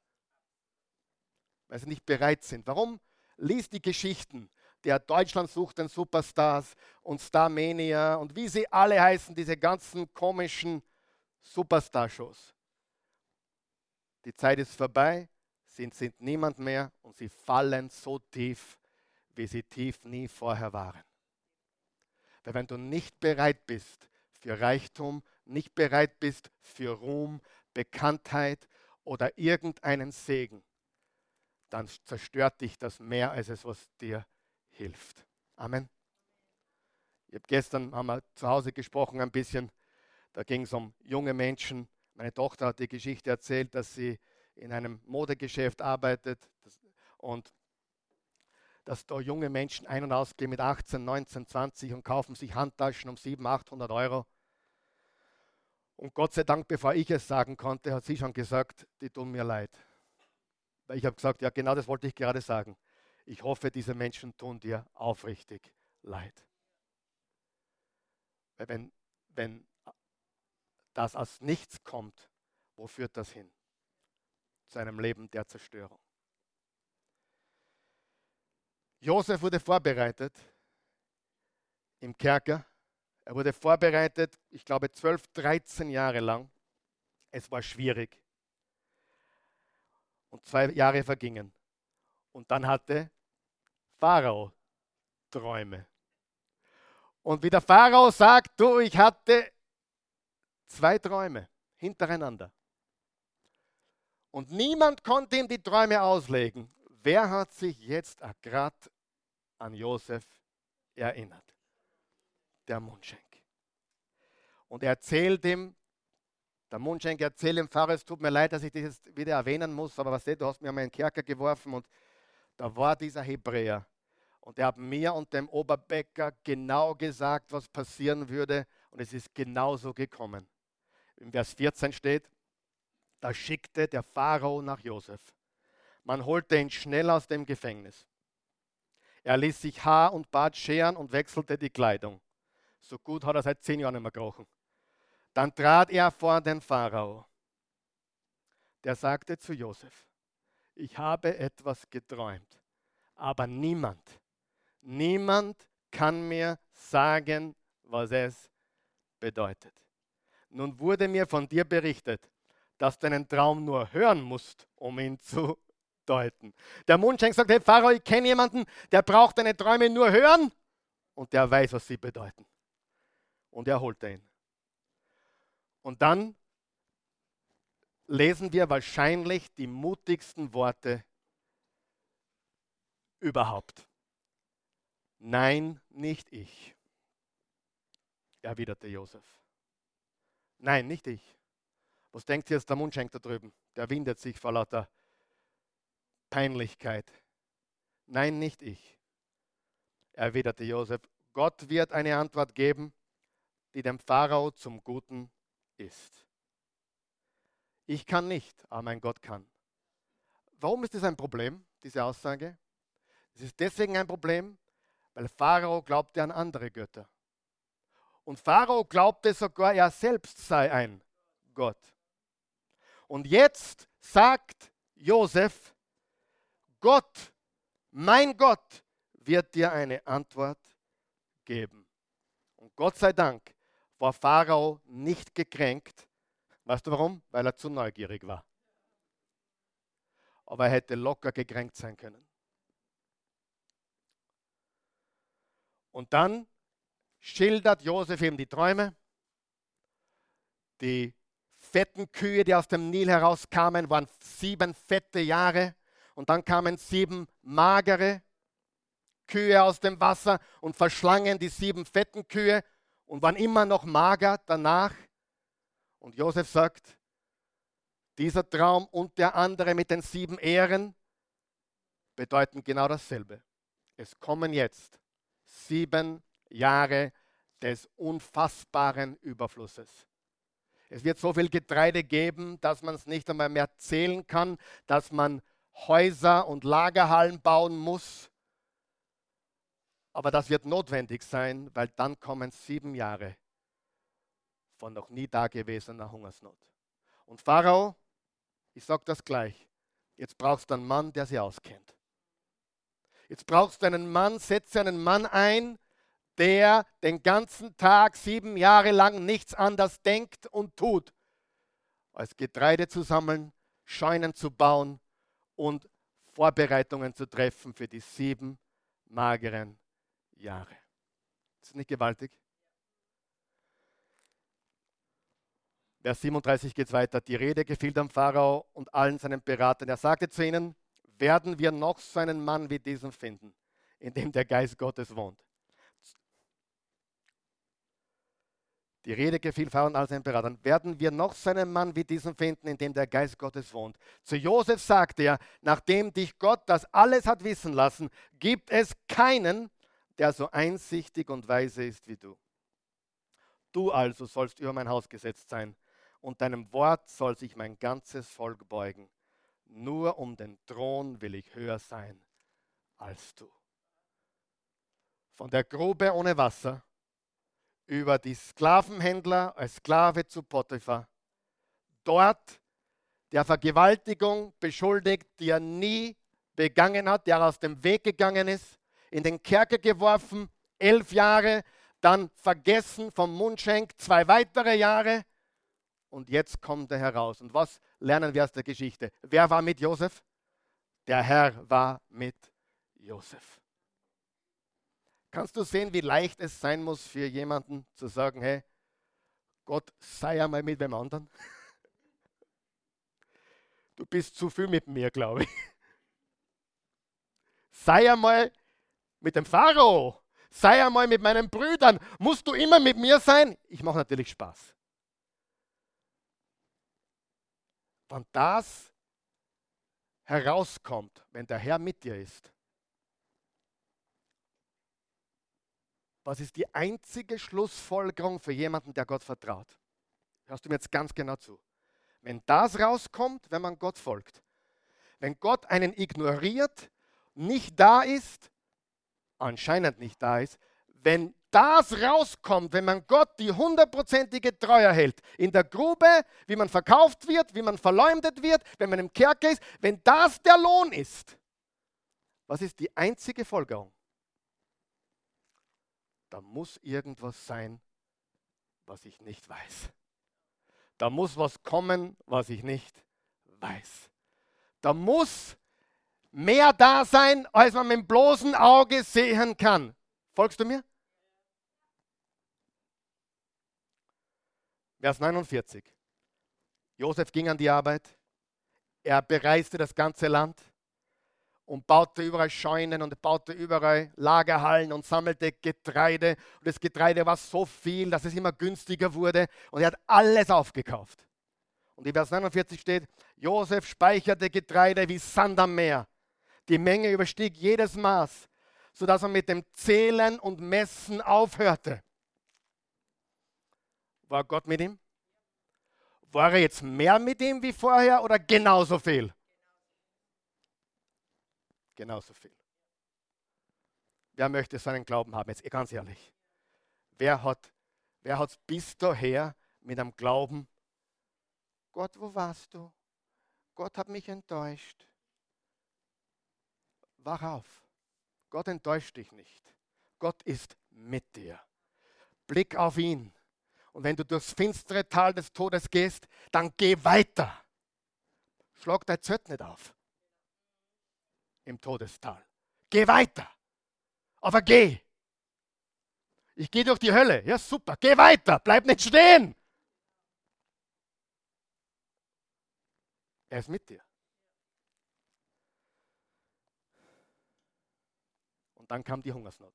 weil sie nicht bereit sind. Warum? Lies die Geschichten der Deutschland sucht den Superstars und Starmania und wie sie alle heißen, diese ganzen komischen Superstar-Shows. Die Zeit ist vorbei, sie sind niemand mehr und sie fallen so tief, wie sie tief nie vorher waren. Weil wenn du nicht bereit bist für Reichtum, nicht bereit bist für Ruhm, Bekanntheit oder irgendeinen Segen, dann zerstört dich das mehr, als es was dir hilft. Amen. Ich habe gestern haben wir zu Hause gesprochen ein bisschen. Da ging es um junge Menschen. Meine Tochter hat die Geschichte erzählt, dass sie in einem Modegeschäft arbeitet und dass da junge Menschen ein- und ausgehen mit 18, 19, 20 und kaufen sich Handtaschen um 700, 800 Euro. Und Gott sei Dank, bevor ich es sagen konnte, hat sie schon gesagt, die tun mir leid. Weil ich habe gesagt, ja genau das wollte ich gerade sagen. Ich hoffe, diese Menschen tun dir aufrichtig leid. Wenn, wenn das aus nichts kommt, wo führt das hin? Zu einem Leben der Zerstörung. Josef wurde vorbereitet im Kerker. Er wurde vorbereitet, ich glaube, 12, 13 Jahre lang. Es war schwierig. Und zwei Jahre vergingen. Und dann hatte Pharao Träume. Und wie der Pharao sagt, du, ich hatte zwei Träume hintereinander. Und niemand konnte ihm die Träume auslegen. Wer hat sich jetzt gerade an Josef erinnert? Der Mundschenk. Und er erzählt ihm, der Mundschenk erzählt dem Pfarrer, es tut mir leid, dass ich das jetzt wieder erwähnen muss, aber was du hast mir mal in den Kerker geworfen und da war dieser Hebräer. Und er hat mir und dem Oberbäcker genau gesagt, was passieren würde. Und es ist genauso gekommen. Im Vers 14 steht, da schickte der Pharao nach Josef. Man holte ihn schnell aus dem Gefängnis. Er ließ sich Haar und Bart scheren und wechselte die Kleidung. So gut hat er seit zehn Jahren nicht mehr gerochen. Dann trat er vor den Pharao. Der sagte zu Josef, ich habe etwas geträumt, aber niemand, niemand kann mir sagen, was es bedeutet. Nun wurde mir von dir berichtet, dass du einen Traum nur hören musst, um ihn zu deuten. Der Mundschenk sagt, hey Pharao, ich kenne jemanden, der braucht deine Träume nur hören und der weiß, was sie bedeuten. Und er holt ihn. Und dann lesen wir wahrscheinlich die mutigsten Worte überhaupt. Nein, nicht ich, erwiderte Josef. Nein, nicht ich. Was denkt jetzt der Mundschenk da drüben? Der windet sich vor lauter Peinlichkeit. Nein, nicht ich, erwiderte Josef. Gott wird eine Antwort geben, die dem Pharao zum Guten ist. Ich kann nicht, aber mein Gott kann. Warum ist das ein Problem, diese Aussage? Es ist deswegen ein Problem, weil Pharao glaubte an andere Götter. Und Pharao glaubte sogar, er selbst sei ein Gott. Und jetzt sagt Josef, Gott, mein Gott, wird dir eine Antwort geben. Und Gott sei Dank war Pharao nicht gekränkt. Weißt du warum? Weil er zu neugierig war. Aber er hätte locker gekränkt sein können. Und dann schildert Josef ihm die Träume. Die fetten Kühe, die aus dem Nil herauskamen, waren sieben fette Jahre. Und dann kamen sieben magere Kühe aus dem Wasser und verschlangen die sieben fetten Kühe und waren immer noch mager danach. Und Josef sagt, dieser Traum und der andere mit den sieben Ehren bedeuten genau dasselbe. Es kommen jetzt sieben Jahre des unfassbaren Überflusses. Es wird so viel Getreide geben, dass man es nicht einmal mehr zählen kann, dass man Häuser und Lagerhallen bauen muss. Aber das wird notwendig sein, weil dann kommen sieben Jahre von noch nie dagewesener Hungersnot. Und Pharao, ich sage das gleich, jetzt brauchst du einen Mann, der sie auskennt. Jetzt brauchst du einen Mann, setze einen Mann ein, der den ganzen Tag sieben Jahre lang nichts anders denkt und tut, als Getreide zu sammeln, Scheunen zu bauen und Vorbereitungen zu treffen für die sieben mageren Jahre. Ist nicht gewaltig? Vers 37 geht es weiter. Die Rede gefiel dem Pharao und allen seinen Beratern. Er sagte zu ihnen, werden wir noch so einen Mann wie diesen finden, in dem der Geist Gottes wohnt. Die Rede gefiel Pharao und all seinen Beratern. Werden wir noch so einen Mann wie diesen finden, in dem der Geist Gottes wohnt? Zu Josef sagte er, nachdem dich Gott das alles hat wissen lassen, gibt es keinen, der so einsichtig und weise ist wie du. Du also sollst über mein Haus gesetzt sein, und deinem Wort soll sich mein ganzes Volk beugen. Nur um den Thron will ich höher sein als du. Von der Grube ohne Wasser über die Sklavenhändler als Sklave zu Potiphar. Dort der Vergewaltigung beschuldigt, die er nie begangen hat, der aus dem Weg gegangen ist, in den Kerker geworfen, elf Jahre, dann vergessen vom Mundschenk, zwei weitere Jahre und jetzt kommt er heraus. Und was lernen wir aus der Geschichte? Wer war mit Josef? Der Herr war mit Josef. Kannst du sehen, wie leicht es sein muss für jemanden zu sagen, hey, Gott sei einmal mit wem anderen? Du bist zu viel mit mir, glaube ich. Sei einmal mit dem Pharao. Sei einmal mit meinen Brüdern. Musst du immer mit mir sein? Ich mache natürlich Spaß. Wenn das herauskommt, wenn der Herr mit dir ist, was ist die einzige Schlussfolgerung für jemanden, der Gott vertraut? Hörst du mir jetzt ganz genau zu. Wenn das rauskommt, wenn man Gott folgt, wenn Gott einen ignoriert, nicht da ist, anscheinend nicht da ist, wenn das rauskommt, wenn man Gott die hundertprozentige Treue hält, in der Grube, wie man verkauft wird, wie man verleumdet wird, wenn man im Kerker ist, wenn das der Lohn ist, was ist die einzige Folgerung? Da muss irgendwas sein, was ich nicht weiß. Da muss was kommen, was ich nicht weiß. Da muss mehr da sein, als man mit dem bloßen Auge sehen kann. Folgst du mir? Vers 49. Josef ging an die Arbeit. Er bereiste das ganze Land und baute überall Scheunen und baute überall Lagerhallen und sammelte Getreide. Und das Getreide war so viel, dass es immer günstiger wurde und er hat alles aufgekauft. Und in Vers 49 steht, Josef speicherte Getreide wie Sand am Meer. Die Menge überstieg jedes Maß, sodass er mit dem Zählen und Messen aufhörte. War Gott mit ihm? War er jetzt mehr mit ihm wie vorher oder genauso viel? Genauso viel. Wer möchte seinen Glauben haben? Jetzt ganz ehrlich. Wer hat wer bis daher mit einem Glauben? Gott, wo warst du? Gott hat mich enttäuscht. Wach auf. Gott enttäuscht dich nicht. Gott ist mit dir. Blick auf ihn. Und wenn du durchs finstere Tal des Todes gehst, dann geh weiter. Schlag dein Zött nicht auf im Todestal. Geh weiter. Aber geh. Ich gehe durch die Hölle. Ja, super. Geh weiter. Bleib nicht stehen. Er ist mit dir. Und dann kam die Hungersnot.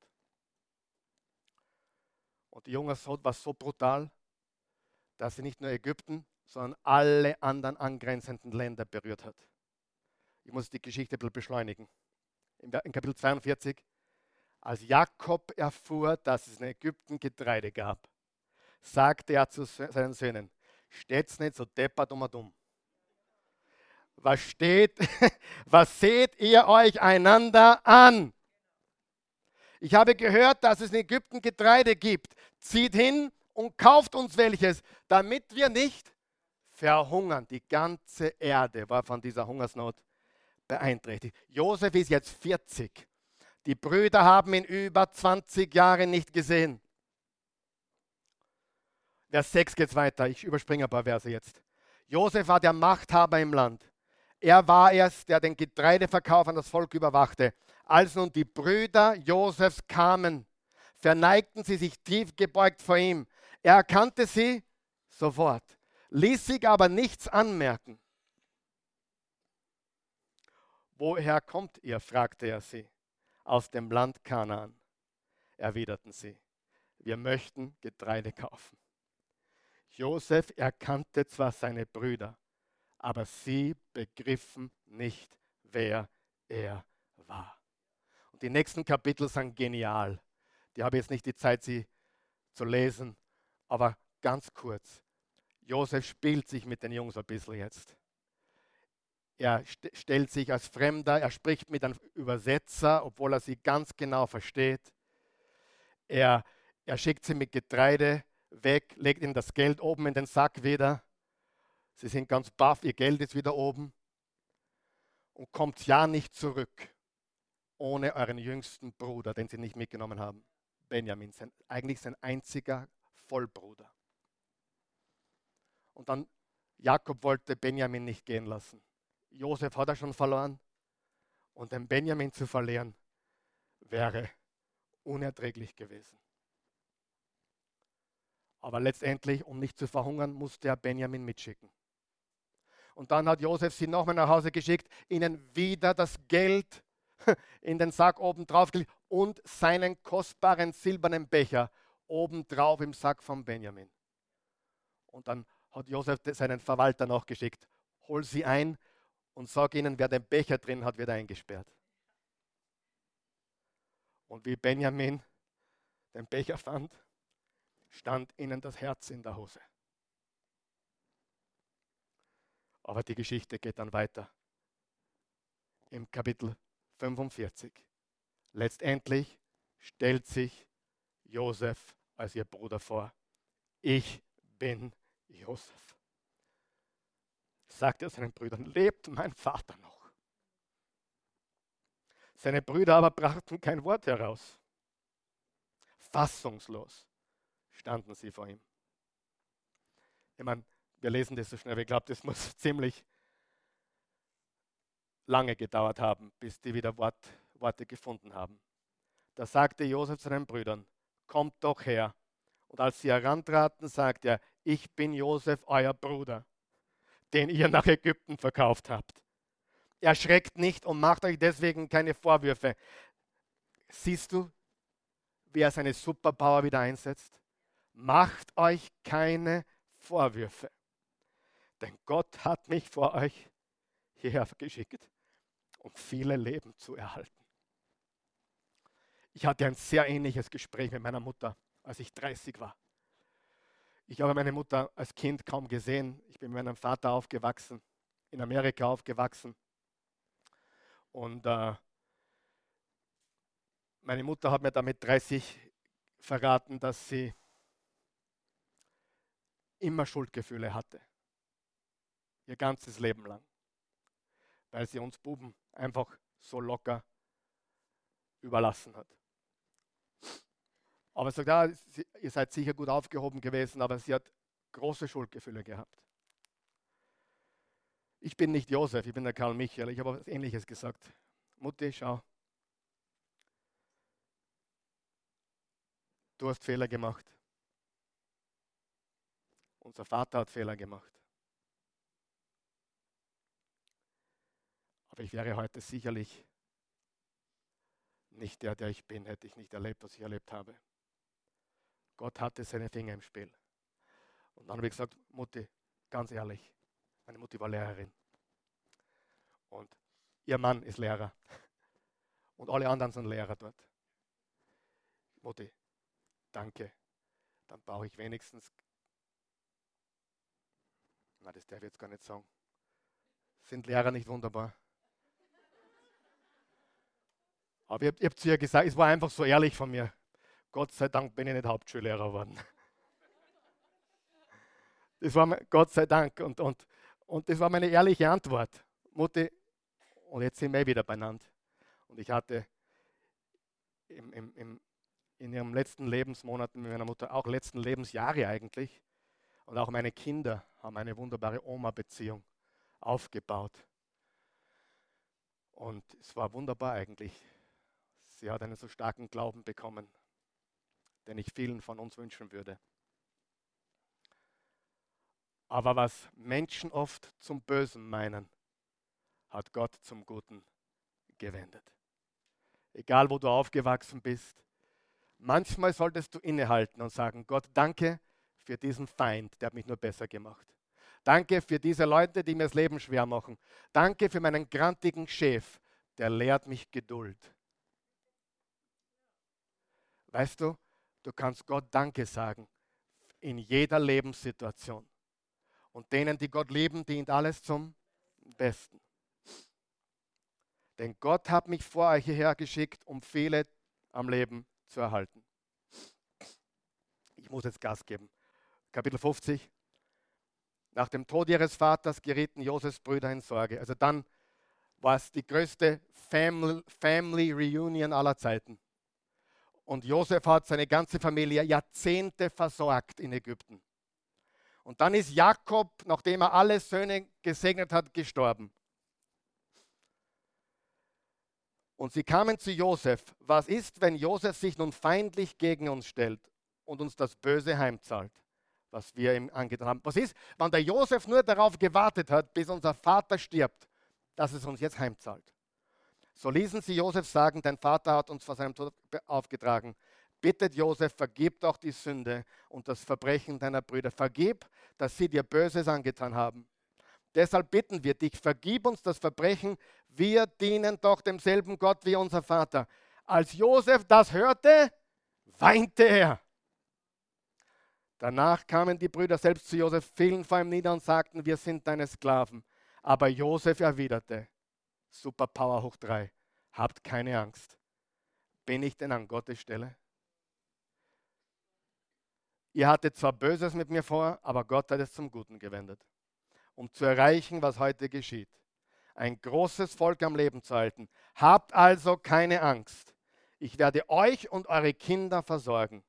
Und die Hungersnot war so brutal, dass sie nicht nur Ägypten, sondern alle anderen angrenzenden Länder berührt hat. Ich muss die Geschichte ein bisschen beschleunigen. In Kapitel 42, als Jakob erfuhr, dass es in Ägypten Getreide gab, sagte er zu seinen Söhnen, steht's nicht so deppert um und dumm. Was steht, was seht ihr euch einander an? Ich habe gehört, dass es in Ägypten Getreide gibt. Zieht hin und kauft uns welches, damit wir nicht verhungern. Die ganze Erde war von dieser Hungersnot beeinträchtigt. Josef ist jetzt 40. Die Brüder haben ihn über 20 Jahre nicht gesehen. Vers 6 geht weiter. Ich überspringe ein paar Verse jetzt. Josef war der Machthaber im Land. Er war es, der den Getreideverkauf an das Volk überwachte. Als nun die Brüder Josefs kamen, verneigten sie sich tief gebeugt vor ihm. Er erkannte sie sofort, ließ sich aber nichts anmerken. Woher kommt ihr? fragte er sie. Aus dem Land Kanaan, erwiderten sie. Wir möchten Getreide kaufen. Josef erkannte zwar seine Brüder, aber sie begriffen nicht, wer er war. Und die nächsten Kapitel sind genial. Die habe jetzt nicht die Zeit, sie zu lesen, aber ganz kurz. Josef spielt sich mit den Jungs ein bisschen jetzt. Er st stellt sich als Fremder, er spricht mit einem Übersetzer, obwohl er sie ganz genau versteht. Er, er schickt sie mit Getreide weg, legt ihnen das Geld oben in den Sack wieder. Sie sind ganz baff, ihr Geld ist wieder oben. Und kommt ja nicht zurück ohne euren jüngsten Bruder, den sie nicht mitgenommen haben. Benjamin, sein, eigentlich sein einziger Vollbruder. Und dann, Jakob wollte Benjamin nicht gehen lassen. Josef hat er schon verloren. Und den Benjamin zu verlieren, wäre unerträglich gewesen. Aber letztendlich, um nicht zu verhungern, musste er Benjamin mitschicken. Und dann hat Josef sie nochmal nach Hause geschickt, ihnen wieder das Geld in den Sack oben drauf gelegt und seinen kostbaren silbernen Becher oben drauf im Sack von Benjamin. Und dann hat Josef seinen Verwalter noch geschickt, hol sie ein, und sag ihnen, wer den Becher drin hat, wird eingesperrt. Und wie Benjamin den Becher fand, stand ihnen das Herz in der Hose. Aber die Geschichte geht dann weiter. Im Kapitel 45. Letztendlich stellt sich Josef als ihr Bruder vor. Ich bin Josef sagt er seinen Brüdern, lebt mein Vater noch? Seine Brüder aber brachten kein Wort heraus. Fassungslos standen sie vor ihm. Ich meine, wir lesen das so schnell, ich glaube, das muss ziemlich lange gedauert haben, bis die wieder Wort, Worte gefunden haben. Da sagte Josef zu den Brüdern, kommt doch her. Und als sie herantraten, sagte er, ich bin Josef, euer Bruder, den ihr nach Ägypten verkauft habt. Erschreckt nicht und macht euch deswegen keine Vorwürfe. Siehst du, wie er seine Superpower wieder einsetzt? Macht euch keine Vorwürfe. Denn Gott hat mich vor euch hierher geschickt, um viele Leben zu erhalten. Ich hatte ein sehr ähnliches Gespräch mit meiner Mutter, als ich 30 war. Ich habe meine Mutter als Kind kaum gesehen. Ich bin mit meinem Vater aufgewachsen, in Amerika aufgewachsen. Und äh, meine Mutter hat mir damit 30 verraten, dass sie immer Schuldgefühle hatte. Ihr ganzes Leben lang. Weil sie uns Buben einfach so locker überlassen hat. Aber sie sagt, ja, ihr seid sicher gut aufgehoben gewesen, aber sie hat große Schuldgefühle gehabt. Ich bin nicht Josef, ich bin der Karl Michael. Ich habe was Ähnliches gesagt. Mutti, schau, Du hast Fehler gemacht. Unser Vater hat Fehler gemacht. Aber ich wäre heute sicherlich nicht der, der ich bin, hätte ich nicht erlebt, was ich erlebt habe. Gott hatte seine Finger im Spiel. Und dann habe ich gesagt, Mutti, ganz ehrlich, meine Mutti war Lehrerin. Und ihr Mann ist Lehrer. Und alle anderen sind Lehrer dort. Mutti, danke, dann brauche ich wenigstens, na, das darf ich jetzt gar nicht sagen. Sind Lehrer nicht wunderbar? Aber ich habe hab zu ihr gesagt, es war einfach so ehrlich von mir. Gott sei Dank bin ich nicht Hauptschullehrer geworden. Das war mein, Gott sei Dank. Und, und, und das war meine ehrliche Antwort. Mutti, und jetzt sind wir wieder beieinander. Und ich hatte im, im, im in ihrem letzten Lebensmonaten mit meiner Mutter, auch letzten Lebensjahre eigentlich. Und auch meine Kinder haben eine wunderbare Oma-Beziehung aufgebaut. Und es war wunderbar eigentlich. Sie hat einen so starken Glauben bekommen, den ich vielen von uns wünschen würde. Aber was Menschen oft zum Bösen meinen, hat Gott zum Guten gewendet. Egal wo du aufgewachsen bist, Manchmal solltest du innehalten und sagen, Gott, danke für diesen Feind, der hat mich nur besser gemacht. Danke für diese Leute, die mir das Leben schwer machen. Danke für meinen grantigen Chef, der lehrt mich Geduld. Weißt du, du kannst Gott Danke sagen in jeder Lebenssituation. Und denen, die Gott lieben, dient alles zum Besten. Denn Gott hat mich vor euch hierher geschickt, um viele am Leben zu erhalten. Ich muss jetzt Gas geben. Kapitel 50. Nach dem Tod ihres Vaters gerieten Josefs Brüder in Sorge. Also dann war es die größte Family, Family Reunion aller Zeiten. Und Josef hat seine ganze Familie Jahrzehnte versorgt in Ägypten. Und dann ist Jakob, nachdem er alle Söhne gesegnet hat, gestorben. Und sie kamen zu Josef. Was ist, wenn Josef sich nun feindlich gegen uns stellt und uns das Böse heimzahlt, was wir ihm angetan haben? Was ist, wenn der Josef nur darauf gewartet hat, bis unser Vater stirbt, dass es uns jetzt heimzahlt? So ließen sie Josef sagen, dein Vater hat uns vor seinem Tod aufgetragen. Bittet Josef, vergib doch die Sünde und das Verbrechen deiner Brüder. Vergib, dass sie dir Böses angetan haben. Deshalb bitten wir dich, vergib uns das Verbrechen, wir dienen doch demselben Gott wie unser Vater. Als Josef das hörte, weinte er. Danach kamen die Brüder selbst zu Josef, fielen vor ihm nieder und sagten, wir sind deine Sklaven. Aber Josef erwiderte, Superpower hoch drei, habt keine Angst. Bin ich denn an Gottes Stelle? Ihr hattet zwar Böses mit mir vor, aber Gott hat es zum Guten gewendet um zu erreichen, was heute geschieht. Ein großes Volk am Leben zu halten. Habt also keine Angst. Ich werde euch und eure Kinder versorgen.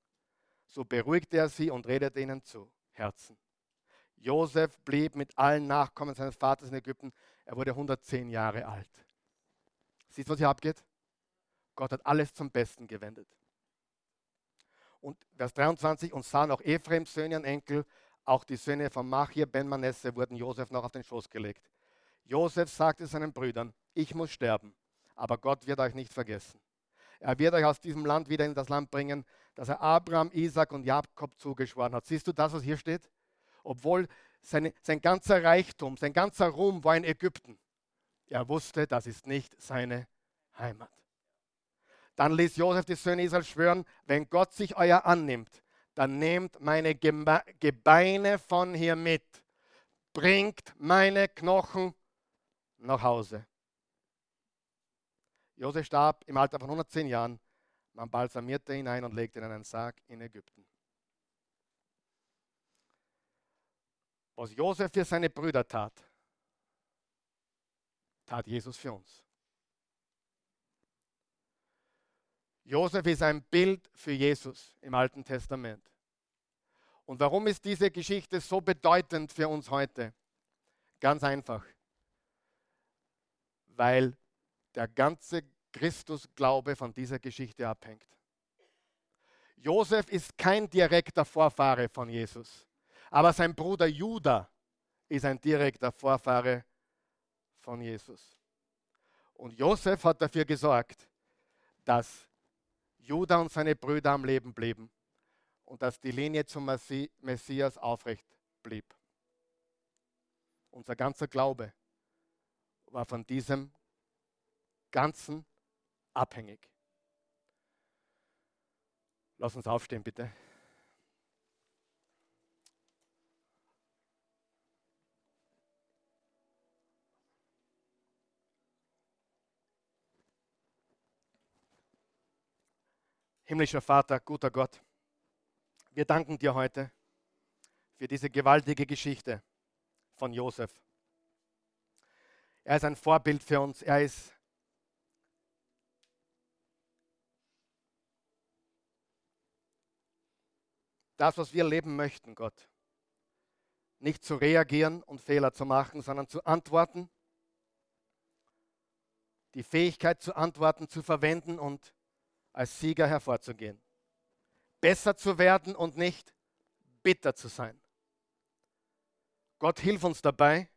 So beruhigte er sie und redete ihnen zu Herzen. Josef blieb mit allen Nachkommen seines Vaters in Ägypten. Er wurde 110 Jahre alt. Siehst du, was hier abgeht? Gott hat alles zum Besten gewendet. Und Vers 23, und sahen auch Ephraims Söhne und Enkel, auch die Söhne von Machir, Ben Manasse, wurden Josef noch auf den Schoß gelegt. Josef sagte seinen Brüdern, ich muss sterben, aber Gott wird euch nicht vergessen. Er wird euch aus diesem Land wieder in das Land bringen, das er Abraham, Isaac und Jakob zugeschworen hat. Siehst du das, was hier steht? Obwohl seine, sein ganzer Reichtum, sein ganzer Ruhm war in Ägypten. Er wusste, das ist nicht seine Heimat. Dann ließ Josef die Söhne Israel schwören, wenn Gott sich euer annimmt, dann nehmt meine Gebeine von hier mit, bringt meine Knochen nach Hause. Josef starb im Alter von 110 Jahren. Man balsamierte ihn ein und legte ihn in einen Sarg in Ägypten. Was Josef für seine Brüder tat, tat Jesus für uns. Josef ist ein Bild für Jesus im Alten Testament. Und warum ist diese Geschichte so bedeutend für uns heute? Ganz einfach. Weil der ganze Christusglaube von dieser Geschichte abhängt. Josef ist kein direkter Vorfahre von Jesus, aber sein Bruder Judah ist ein direkter Vorfahre von Jesus. Und Josef hat dafür gesorgt, dass Judah und seine Brüder am Leben blieben und dass die Linie zum Messias aufrecht blieb. Unser ganzer Glaube war von diesem Ganzen abhängig. Lass uns aufstehen, bitte. Himmlischer Vater, guter Gott, wir danken dir heute für diese gewaltige Geschichte von Josef. Er ist ein Vorbild für uns. Er ist das, was wir leben möchten, Gott. Nicht zu reagieren und Fehler zu machen, sondern zu antworten, die Fähigkeit zu antworten zu verwenden und als Sieger hervorzugehen. Besser zu werden und nicht bitter zu sein. Gott hilf uns dabei,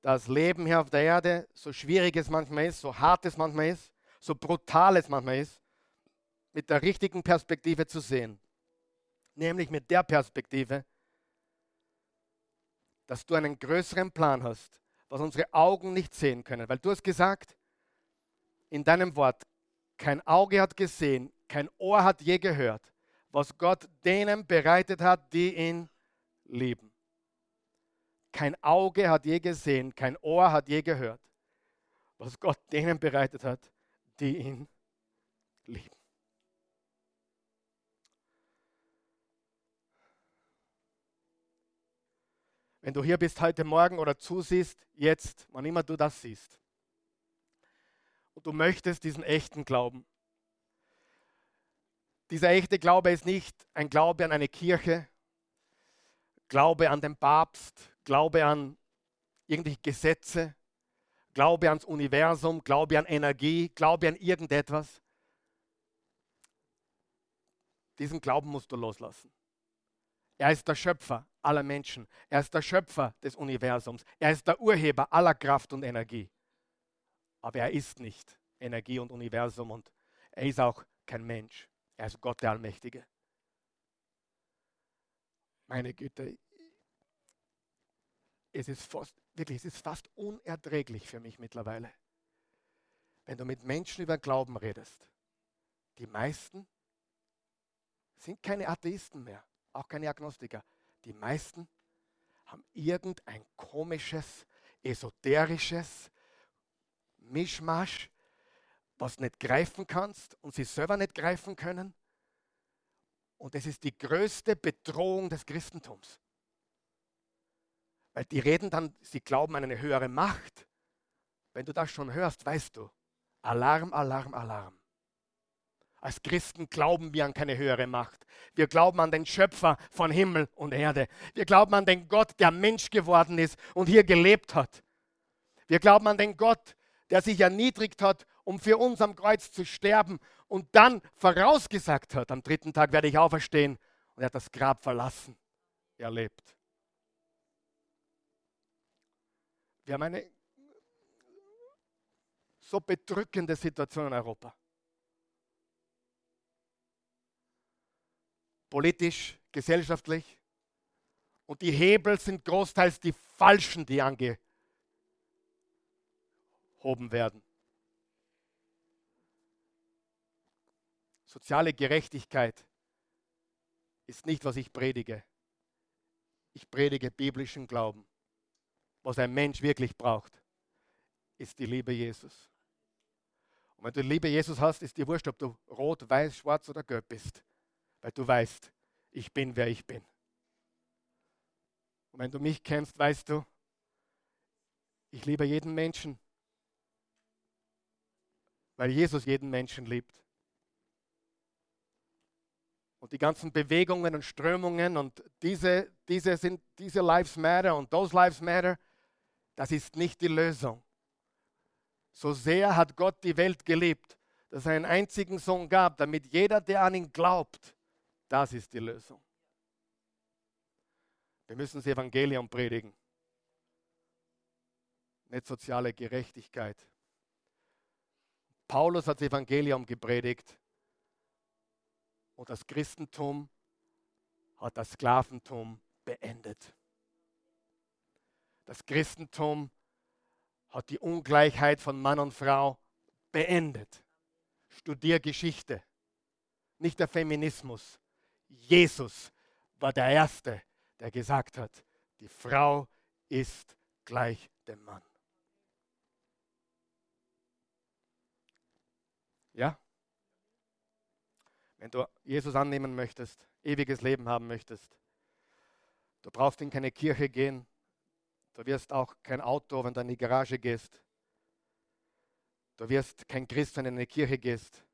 das Leben hier auf der Erde, so schwierig es manchmal ist, so hart es manchmal ist, so brutal es manchmal ist, mit der richtigen Perspektive zu sehen. Nämlich mit der Perspektive, dass du einen größeren Plan hast, was unsere Augen nicht sehen können. Weil du hast gesagt, in deinem Wort, kein Auge hat gesehen, kein Ohr hat je gehört, was Gott denen bereitet hat, die ihn lieben. Kein Auge hat je gesehen, kein Ohr hat je gehört, was Gott denen bereitet hat, die ihn lieben. Wenn du hier bist heute Morgen oder zusiehst, jetzt, wann immer du das siehst, und du möchtest diesen echten Glauben. Dieser echte Glaube ist nicht ein Glaube an eine Kirche, Glaube an den Papst, Glaube an irgendwelche Gesetze, Glaube ans Universum, Glaube an Energie, Glaube an irgendetwas. Diesen Glauben musst du loslassen. Er ist der Schöpfer aller Menschen. Er ist der Schöpfer des Universums. Er ist der Urheber aller Kraft und Energie aber er ist nicht Energie und Universum und er ist auch kein Mensch. Er ist Gott der Allmächtige. Meine Güte, es ist fast, wirklich, es ist fast unerträglich für mich mittlerweile, wenn du mit Menschen über Glauben redest. Die meisten sind keine Atheisten mehr, auch keine Agnostiker. Die meisten haben irgendein komisches, esoterisches, Mischmasch, was nicht greifen kannst und sie selber nicht greifen können. Und es ist die größte Bedrohung des Christentums. Weil die reden dann, sie glauben an eine höhere Macht. Wenn du das schon hörst, weißt du, Alarm, Alarm, Alarm. Als Christen glauben wir an keine höhere Macht. Wir glauben an den Schöpfer von Himmel und Erde. Wir glauben an den Gott, der Mensch geworden ist und hier gelebt hat. Wir glauben an den Gott, der sich erniedrigt hat, um für uns am Kreuz zu sterben und dann vorausgesagt hat, am dritten Tag werde ich auferstehen und er hat das Grab verlassen. Er lebt. Wir haben eine so bedrückende Situation in Europa. Politisch, gesellschaftlich. Und die Hebel sind großteils die falschen, die angehoben werden. Soziale Gerechtigkeit ist nicht, was ich predige. Ich predige biblischen Glauben. Was ein Mensch wirklich braucht, ist die Liebe Jesus. Und wenn du die Liebe Jesus hast, ist dir wurscht, ob du rot, weiß, schwarz oder gelb bist, weil du weißt, ich bin, wer ich bin. Und wenn du mich kennst, weißt du, ich liebe jeden Menschen, weil Jesus jeden Menschen liebt. Und die ganzen Bewegungen und Strömungen und diese, diese, sind, diese Lives Matter und those Lives Matter, das ist nicht die Lösung. So sehr hat Gott die Welt geliebt, dass er einen einzigen Sohn gab, damit jeder, der an ihn glaubt, das ist die Lösung. Wir müssen das Evangelium predigen, nicht soziale Gerechtigkeit. Paulus hat das Evangelium gepredigt und das Christentum hat das Sklaventum beendet. Das Christentum hat die Ungleichheit von Mann und Frau beendet. Studier Geschichte, nicht der Feminismus. Jesus war der Erste, der gesagt hat, die Frau ist gleich dem Mann. Ja? Wenn du Jesus annehmen möchtest, ewiges Leben haben möchtest, du brauchst in keine Kirche gehen, du wirst auch kein Auto, wenn du in die Garage gehst, du wirst kein Christ, wenn du in eine Kirche gehst.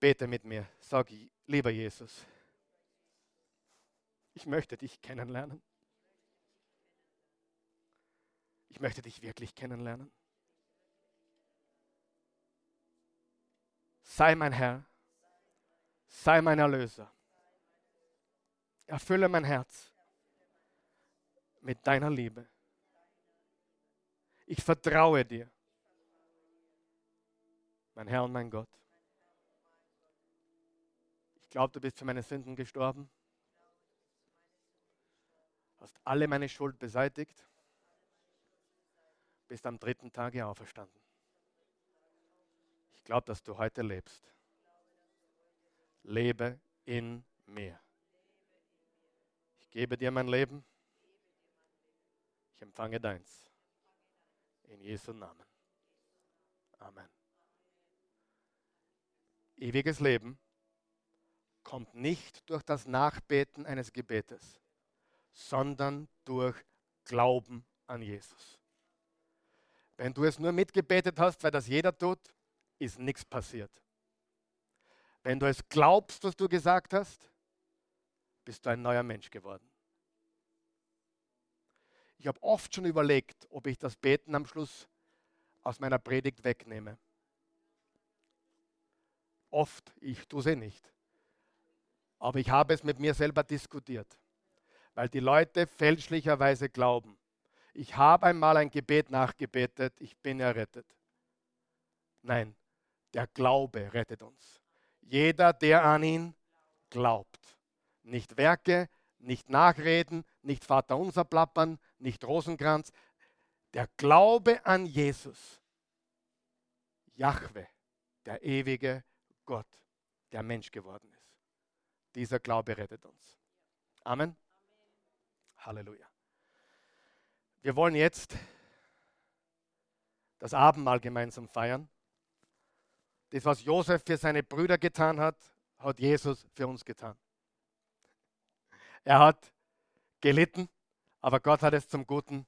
Bete mit mir, sag, lieber Jesus, ich möchte dich kennenlernen. Ich möchte dich wirklich kennenlernen. Sei mein Herr, sei mein Erlöser. Erfülle mein Herz mit deiner Liebe. Ich vertraue dir, mein Herr und mein Gott. Ich glaube, du bist für meine Sünden gestorben, hast alle meine Schuld beseitigt, bist am dritten Tage auferstanden. Ich glaube, dass du heute lebst. Lebe in mir. Ich gebe dir mein Leben. Ich empfange deins. In Jesu Namen. Amen. Ewiges Leben kommt nicht durch das Nachbeten eines Gebetes, sondern durch Glauben an Jesus. Wenn du es nur mitgebetet hast, weil das jeder tut, ist nichts passiert. Wenn du es glaubst, was du gesagt hast, bist du ein neuer Mensch geworden. Ich habe oft schon überlegt, ob ich das Beten am Schluss aus meiner Predigt wegnehme. Oft, ich tue es eh nicht. Aber ich habe es mit mir selber diskutiert, weil die Leute fälschlicherweise glauben. Ich habe einmal ein Gebet nachgebetet, ich bin errettet. Nein, der Glaube rettet uns. Jeder, der an ihn glaubt. Nicht Werke, nicht Nachreden, nicht Vater unser plappern, nicht Rosenkranz. Der Glaube an Jesus. Jahwe, der ewige Gott, der Mensch geworden ist. Dieser Glaube rettet uns. Amen. Halleluja. Wir wollen jetzt das Abendmahl gemeinsam feiern. Das, was Josef für seine Brüder getan hat, hat Jesus für uns getan. Er hat gelitten, aber Gott hat es zum Guten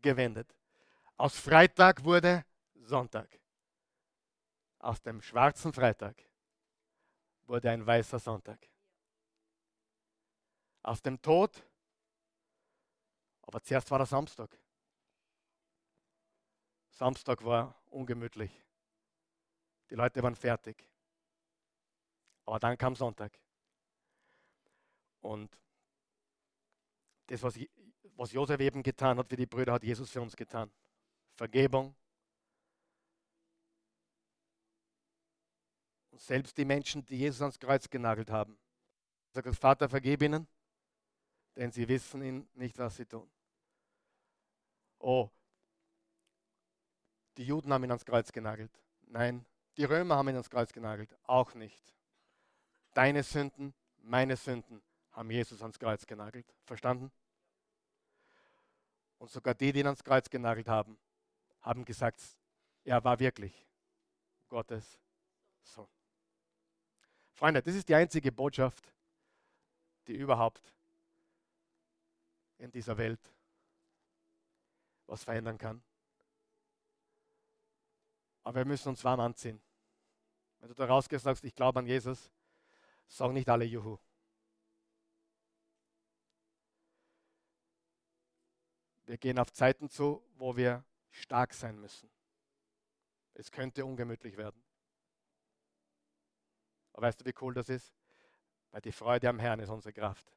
gewendet. Aus Freitag wurde Sonntag. Aus dem schwarzen Freitag wurde ein weißer Sonntag. Aus dem Tod, aber zuerst war der Samstag. Samstag war ungemütlich. Die Leute waren fertig. Aber dann kam Sonntag. Und das, was, was Josef eben getan hat für die Brüder, hat Jesus für uns getan. Vergebung. Und selbst die Menschen, die Jesus ans Kreuz genagelt haben, sagt Vater, vergib ihnen, denn sie wissen nicht, was sie tun. Oh, die Juden haben ihn ans Kreuz genagelt. Nein, die Römer haben ihn ans Kreuz genagelt. Auch nicht. Deine Sünden, meine Sünden haben Jesus ans Kreuz genagelt. Verstanden? Und sogar die, die ihn ans Kreuz genagelt haben, haben gesagt, er war wirklich Gottes Sohn. Freunde, das ist die einzige Botschaft, die überhaupt in dieser Welt was verändern kann. Aber wir müssen uns warm anziehen. Wenn du da rausgehst und sagst, ich glaube an Jesus, sagen nicht alle Juhu. Wir gehen auf Zeiten zu, wo wir stark sein müssen. Es könnte ungemütlich werden. Aber weißt du, wie cool das ist? Weil die Freude am Herrn ist unsere Kraft.